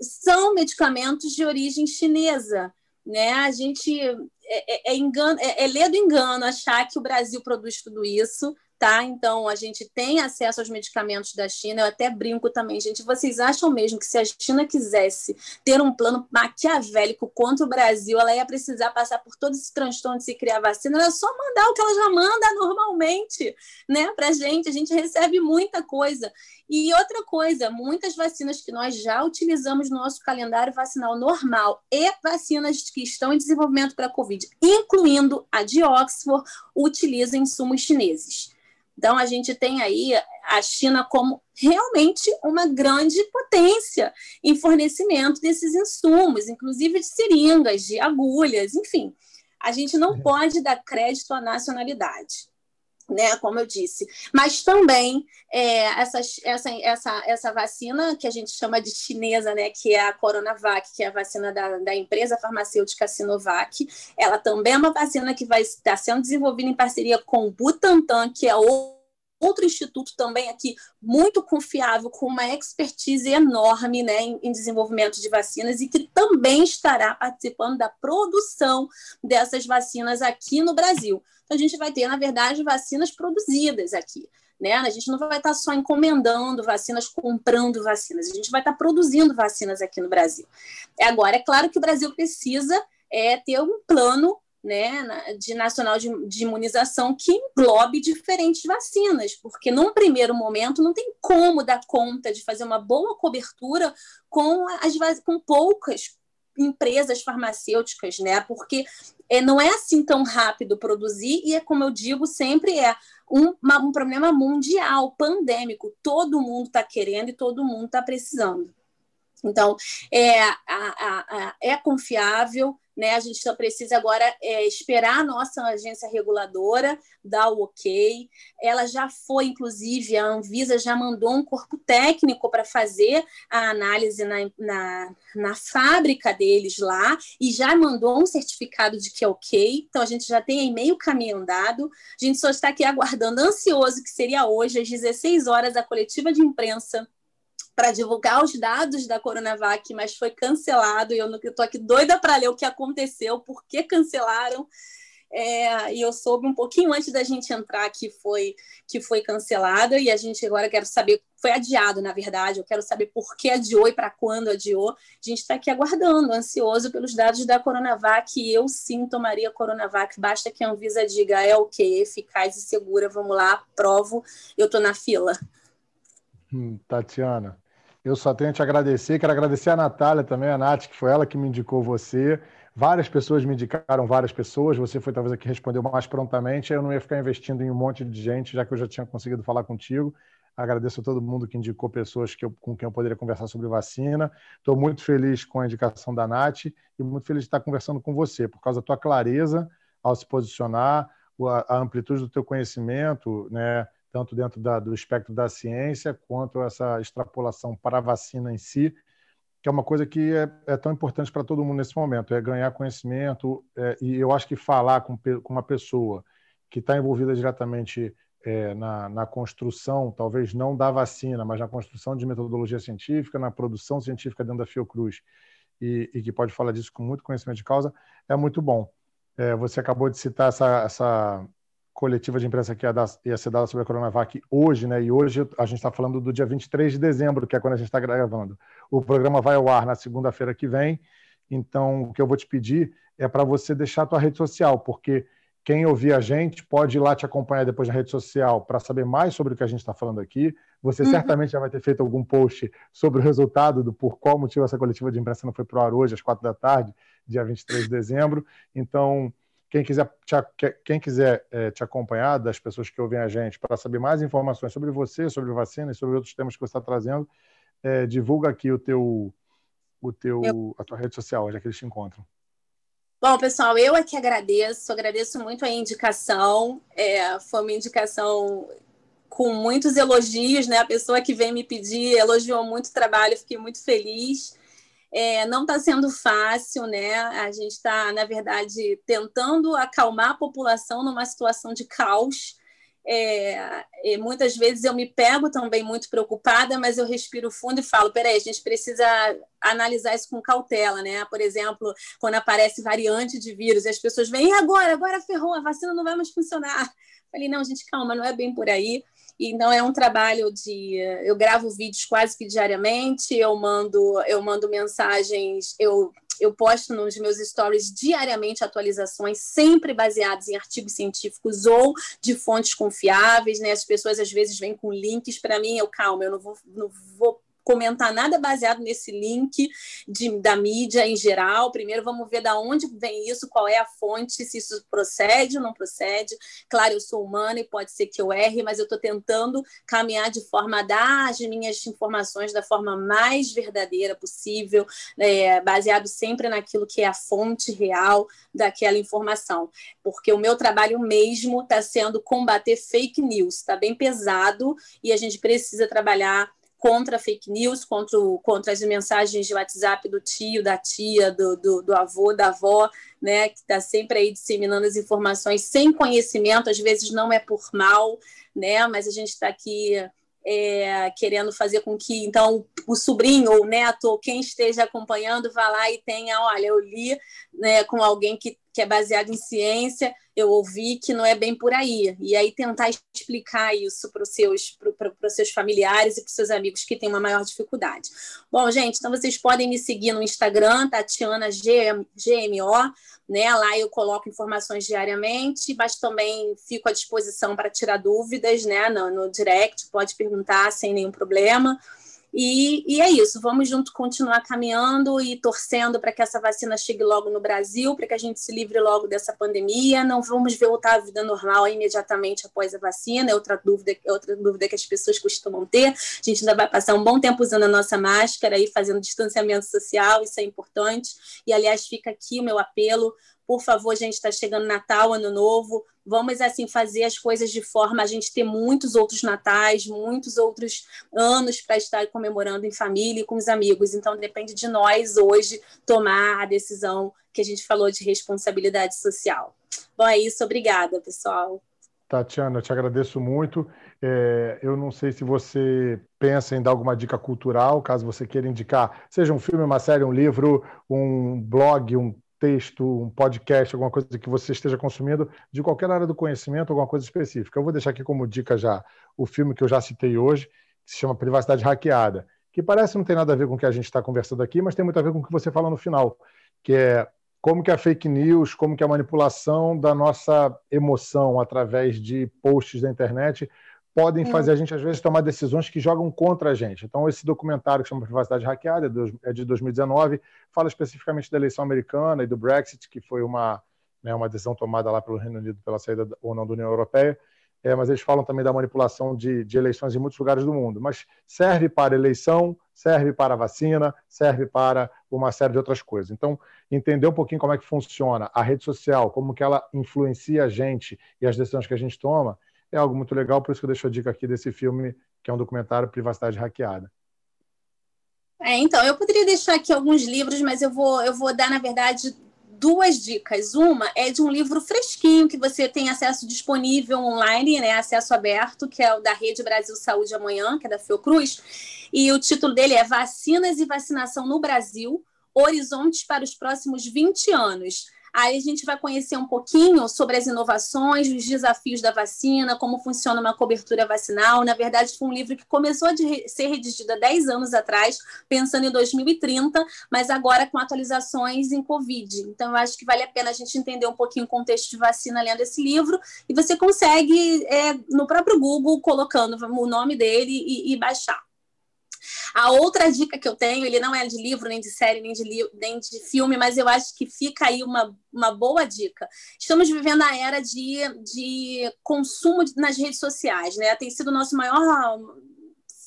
são medicamentos de origem chinesa. Né? A gente é, é, é, engano, é, é ler do engano achar que o Brasil produz tudo isso tá? Então, a gente tem acesso aos medicamentos da China. Eu até brinco também, gente. Vocês acham mesmo que se a China quisesse ter um plano maquiavélico contra o Brasil, ela ia precisar passar por todo esse transtorno de se criar vacina? Era só mandar o que ela já manda normalmente, né, pra gente. A gente recebe muita coisa. E outra coisa, muitas vacinas que nós já utilizamos no nosso calendário vacinal normal e vacinas que estão em desenvolvimento para a Covid, incluindo a de Oxford, utilizam insumos chineses. Então, a gente tem aí a China como realmente uma grande potência em fornecimento desses insumos, inclusive de seringas, de agulhas, enfim. A gente não pode dar crédito à nacionalidade. Né, como eu disse, mas também é, essa, essa, essa, essa vacina que a gente chama de chinesa, né, que é a Coronavac, que é a vacina da, da empresa farmacêutica Sinovac, ela também é uma vacina que vai estar sendo desenvolvida em parceria com o Butantan, que é o outro instituto também aqui muito confiável, com uma expertise enorme né, em, em, desenvolvimento de vacinas e que também estará participando da produção dessas vacinas aqui no Brasil. Então, a gente vai ter, na verdade, vacinas produzidas aqui. Né? A gente não vai estar só encomendando vacinas, comprando vacinas, a gente vai estar produzindo vacinas aqui no Brasil. Agora, é claro que o Brasil precisa é, ter um plano né, de nacional de, de, imunização que englobe diferentes vacinas, porque num primeiro momento não tem como dar conta de fazer uma boa cobertura com as com poucas empresas farmacêuticas, né? Porque é, não é assim tão rápido produzir e é como eu digo sempre é um, uma, um problema mundial, pandêmico. Todo mundo está querendo e todo mundo está precisando. Então, é, a, a, a, é confiável, né? A gente só precisa agora é, esperar a nossa agência reguladora dar o ok. Ela já foi, inclusive, a Anvisa já mandou um corpo técnico para fazer a análise na, na, na, fábrica deles lá e já mandou um certificado de que é ok. Então, a gente já tem aí meio caminho andado. A gente só está aqui aguardando, ansioso, que seria hoje, às 16 horas, a coletiva de imprensa para divulgar os dados da Coronavac, mas foi cancelado. E eu estou aqui doida para ler o que aconteceu, por que cancelaram. É, e eu soube um pouquinho antes da gente entrar que foi que foi cancelada e a gente agora quero saber foi adiado na verdade eu quero saber por que adiou e para quando adiou a gente está aqui aguardando ansioso pelos dados da Coronavac e eu sim tomaria Coronavac basta que a Anvisa diga é o que eficaz e segura vamos lá provo eu estou na fila hum, Tatiana eu só tenho a te agradecer. Quero agradecer a Natália também, a Nath, que foi ela que me indicou você. Várias pessoas me indicaram várias pessoas. Você foi talvez a que respondeu mais prontamente. Eu não ia ficar investindo em um monte de gente, já que eu já tinha conseguido falar contigo. Agradeço a todo mundo que indicou pessoas que eu, com quem eu poderia conversar sobre vacina. Estou muito feliz com a indicação da Nath e muito feliz de estar conversando com você, por causa da tua clareza ao se posicionar, a amplitude do teu conhecimento, né? Tanto dentro da, do espectro da ciência, quanto essa extrapolação para a vacina em si, que é uma coisa que é, é tão importante para todo mundo nesse momento, é ganhar conhecimento, é, e eu acho que falar com, com uma pessoa que está envolvida diretamente é, na, na, construção, talvez não da vacina, mas na construção de metodologia científica, na produção científica dentro da Fiocruz, e, e que pode falar disso com muito conhecimento de causa, é muito bom. É, você acabou de citar essa, essa, coletiva de imprensa que ia, dar, ia ser dada sobre a Coronavac hoje, né? E hoje a gente está falando do dia 23 de dezembro, que é quando a gente está gravando. O programa vai ao ar na segunda-feira que vem. Então, o que eu vou te pedir é para você deixar a tua rede social, porque quem ouvir a gente pode ir lá te acompanhar depois na rede social para saber mais sobre o que a gente está falando aqui. Você uhum. certamente já vai ter feito algum post sobre o resultado do por qual motivo essa coletiva de imprensa não foi para o ar hoje, às quatro da tarde, dia 23 de dezembro. Então, quem quiser te, quem quiser é, te acompanhar, das pessoas que ouvem a gente, para saber mais informações sobre você, sobre vacina e sobre outros temas que você está trazendo, é, divulga aqui o teu, o teu, eu... a tua rede social, onde é que eles te encontram. Bom, pessoal, eu é que agradeço, agradeço muito a indicação. É, foi uma indicação com muitos elogios, né? A pessoa que vem me pedir elogiou muito o trabalho, fiquei muito feliz. É, não está sendo fácil, né? A gente está, na verdade, tentando acalmar a população numa situação de caos. É, muitas vezes eu me pego também muito preocupada, mas eu respiro fundo e falo: peraí, a gente precisa analisar isso com cautela, né? Por exemplo, quando aparece variante de vírus as pessoas vêm, e agora? Agora ferrou, a vacina não vai mais funcionar. Falei: não, gente, calma, não é bem por aí. Então é um trabalho de eu gravo vídeos quase que diariamente, eu mando eu mando mensagens, eu eu posto nos meus stories diariamente atualizações, sempre baseadas em artigos científicos ou de fontes confiáveis, né? As pessoas às vezes vêm com links para mim, eu calma, eu não vou, não vou comentar nada baseado nesse link de, da mídia em geral. Primeiro, vamos ver da onde vem isso, qual é a fonte, se isso procede ou não procede. Claro, eu sou humana e pode ser que eu erre, mas eu estou tentando caminhar de forma a dar as minhas informações da forma mais verdadeira possível, é, baseado sempre naquilo que é a fonte real daquela informação. Porque o meu trabalho mesmo está sendo combater fake news, está bem pesado e a gente precisa trabalhar contra fake news, contra, o, contra as mensagens de WhatsApp do tio, da tia, do, do, do avô, da avó, né, que está sempre aí disseminando as informações sem conhecimento, às vezes não é por mal, né, mas a gente está aqui é, querendo fazer com que então o sobrinho ou o neto ou quem esteja acompanhando vá lá e tenha, olha, eu li né, com alguém que, que é baseado em ciência, eu ouvi que não é bem por aí. E aí tentar explicar isso para os seus, seus familiares e para os seus amigos que têm uma maior dificuldade. Bom, gente, então vocês podem me seguir no Instagram, Tatiana GMO, né? Lá eu coloco informações diariamente, mas também fico à disposição para tirar dúvidas, né? No, no direct, pode perguntar sem nenhum problema. E, e, é isso, vamos junto continuar caminhando e torcendo para que essa vacina chegue logo no Brasil, para que a gente se livre logo dessa pandemia. Não vamos voltar à vida normal imediatamente após a vacina, é outra dúvida, é outra dúvida que as pessoas costumam ter. A gente ainda vai passar um bom tempo usando a nossa máscara e fazendo distanciamento social, isso é importante. E, aliás, fica aqui o meu apelo por favor, gente, está chegando Natal, Ano Novo, vamos assim fazer as coisas de forma a gente ter muitos outros natais, muitos outros anos para estar comemorando em família e com os amigos. Então depende de nós hoje tomar a decisão que a gente falou de responsabilidade social. Bom, é isso. Obrigada, pessoal. Tatiana, eu te agradeço muito. É, eu não sei se você pensa em dar alguma dica cultural, caso você queira indicar, seja um filme, uma série, um livro, um blog, um texto, um podcast, alguma coisa que você esteja consumindo de qualquer área do conhecimento, alguma coisa específica. Eu vou deixar aqui como dica já o filme que eu já citei hoje, que se chama Privacidade Hackeada, que parece não ter nada a ver com o que a gente está conversando aqui, mas tem muito a ver com o que você fala no final, que é como que a fake news, como que a manipulação da nossa emoção através de posts da internet podem fazer a gente, às vezes, tomar decisões que jogam contra a gente. Então, esse documentário que chama Privacidade Hackeada, é de 2019, fala especificamente da eleição americana e do Brexit, que foi uma, né, uma decisão tomada lá pelo Reino Unido pela saída ou não da União Europeia. É, mas eles falam também da manipulação de, de, eleições em muitos lugares do mundo. Mas serve para eleição, serve para vacina, serve para uma série de outras coisas. Então, entender um pouquinho como é que funciona a rede social, como que ela influencia a gente e as decisões que a gente toma, é algo muito legal, por isso que eu deixo a dica aqui desse filme, que é um documentário Privacidade Hackeada. É, então, eu poderia deixar aqui alguns livros, mas eu vou, eu vou dar, na verdade, duas dicas. Uma é de um livro fresquinho que você tem acesso disponível online, né, acesso aberto, que é o da Rede Brasil Saúde Amanhã, que é da Fiocruz, e o título dele é Vacinas e Vacinação no Brasil, Horizontes para os próximos 20 anos. Aí a gente vai conhecer um pouquinho sobre as inovações, os desafios da vacina, como funciona uma cobertura vacinal. Na verdade, foi um livro que começou a ser redigido há 10 anos atrás, pensando em 2030, mas agora com atualizações em Covid. Então, eu acho que vale a pena a gente entender um pouquinho o contexto de vacina lendo esse livro, e você consegue, é, no próprio Google, colocando o nome dele e, e baixar. A outra dica que eu tenho, ele não é de livro, nem de série, nem de, nem de filme, mas eu acho que fica aí uma, uma boa dica. Estamos vivendo a era de, de consumo nas redes sociais, né? Tem sido o nosso maior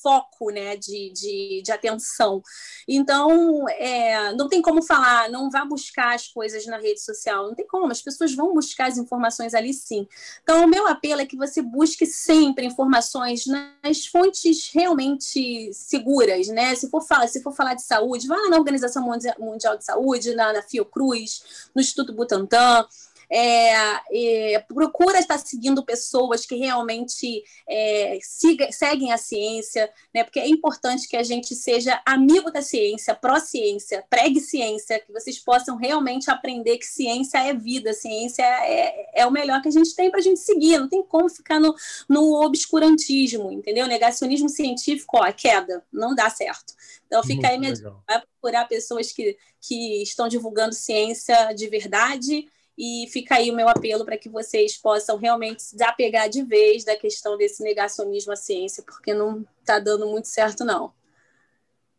foco né, de, de, de atenção. Então, é, não tem como falar, não vá buscar as coisas na rede social, não tem como, as pessoas vão buscar as informações ali sim. Então, o meu apelo é que você busque sempre informações nas fontes realmente seguras, né? Se for falar, se for falar de saúde, vá na Organização Mundial de Saúde, na, na Fiocruz, no Instituto Butantan, é, é, procura estar seguindo pessoas que realmente é, siga, seguem a ciência, né? porque é importante que a gente seja amigo da ciência, pró-ciência, pregue ciência, que vocês possam realmente aprender que ciência é vida, ciência é, é o melhor que a gente tem para a gente seguir, não tem como ficar no, no obscurantismo, entendeu? Negacionismo científico, ó, queda, não dá certo. Então fica Muito aí minha vai procurar pessoas que, que estão divulgando ciência de verdade e fica aí o meu apelo para que vocês possam realmente se desapegar de vez da questão desse negacionismo à ciência, porque não está dando muito certo, não.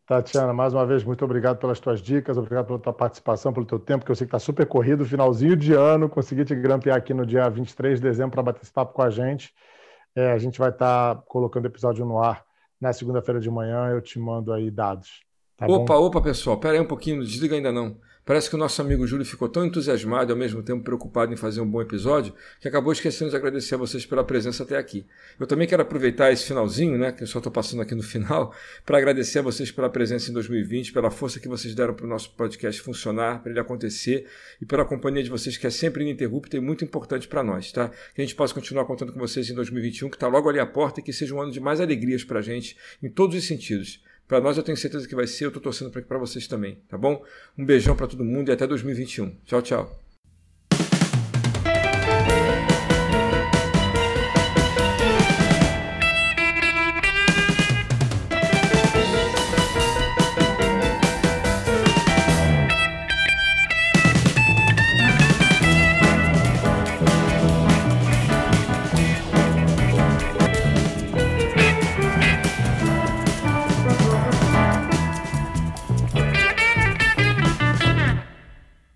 Tatiana, mais uma vez, muito obrigado pelas tuas dicas, obrigado pela tua participação, pelo teu tempo, que eu sei que está super corrido, finalzinho de ano, consegui te grampear aqui no dia 23 de dezembro para bater esse papo com a gente. É, a gente vai estar tá colocando episódio no ar na segunda-feira de manhã, eu te mando aí dados. Tá opa, bom? opa, pessoal, pera aí um pouquinho, desliga ainda não. Parece que o nosso amigo Júlio ficou tão entusiasmado e ao mesmo tempo preocupado em fazer um bom episódio que acabou esquecendo de agradecer a vocês pela presença até aqui. Eu também quero aproveitar esse finalzinho, né, que eu só estou passando aqui no final, [LAUGHS] para agradecer a vocês pela presença em 2020, pela força que vocês deram para o nosso podcast funcionar, para ele acontecer e pela companhia de vocês que é sempre ininterrupta e muito importante para nós, tá? Que a gente possa continuar contando com vocês em 2021, que está logo ali à porta e que seja um ano de mais alegrias para a gente em todos os sentidos. Para nós eu tenho certeza que vai ser, eu estou torcendo para vocês também, tá bom? Um beijão para todo mundo e até 2021. Tchau, tchau.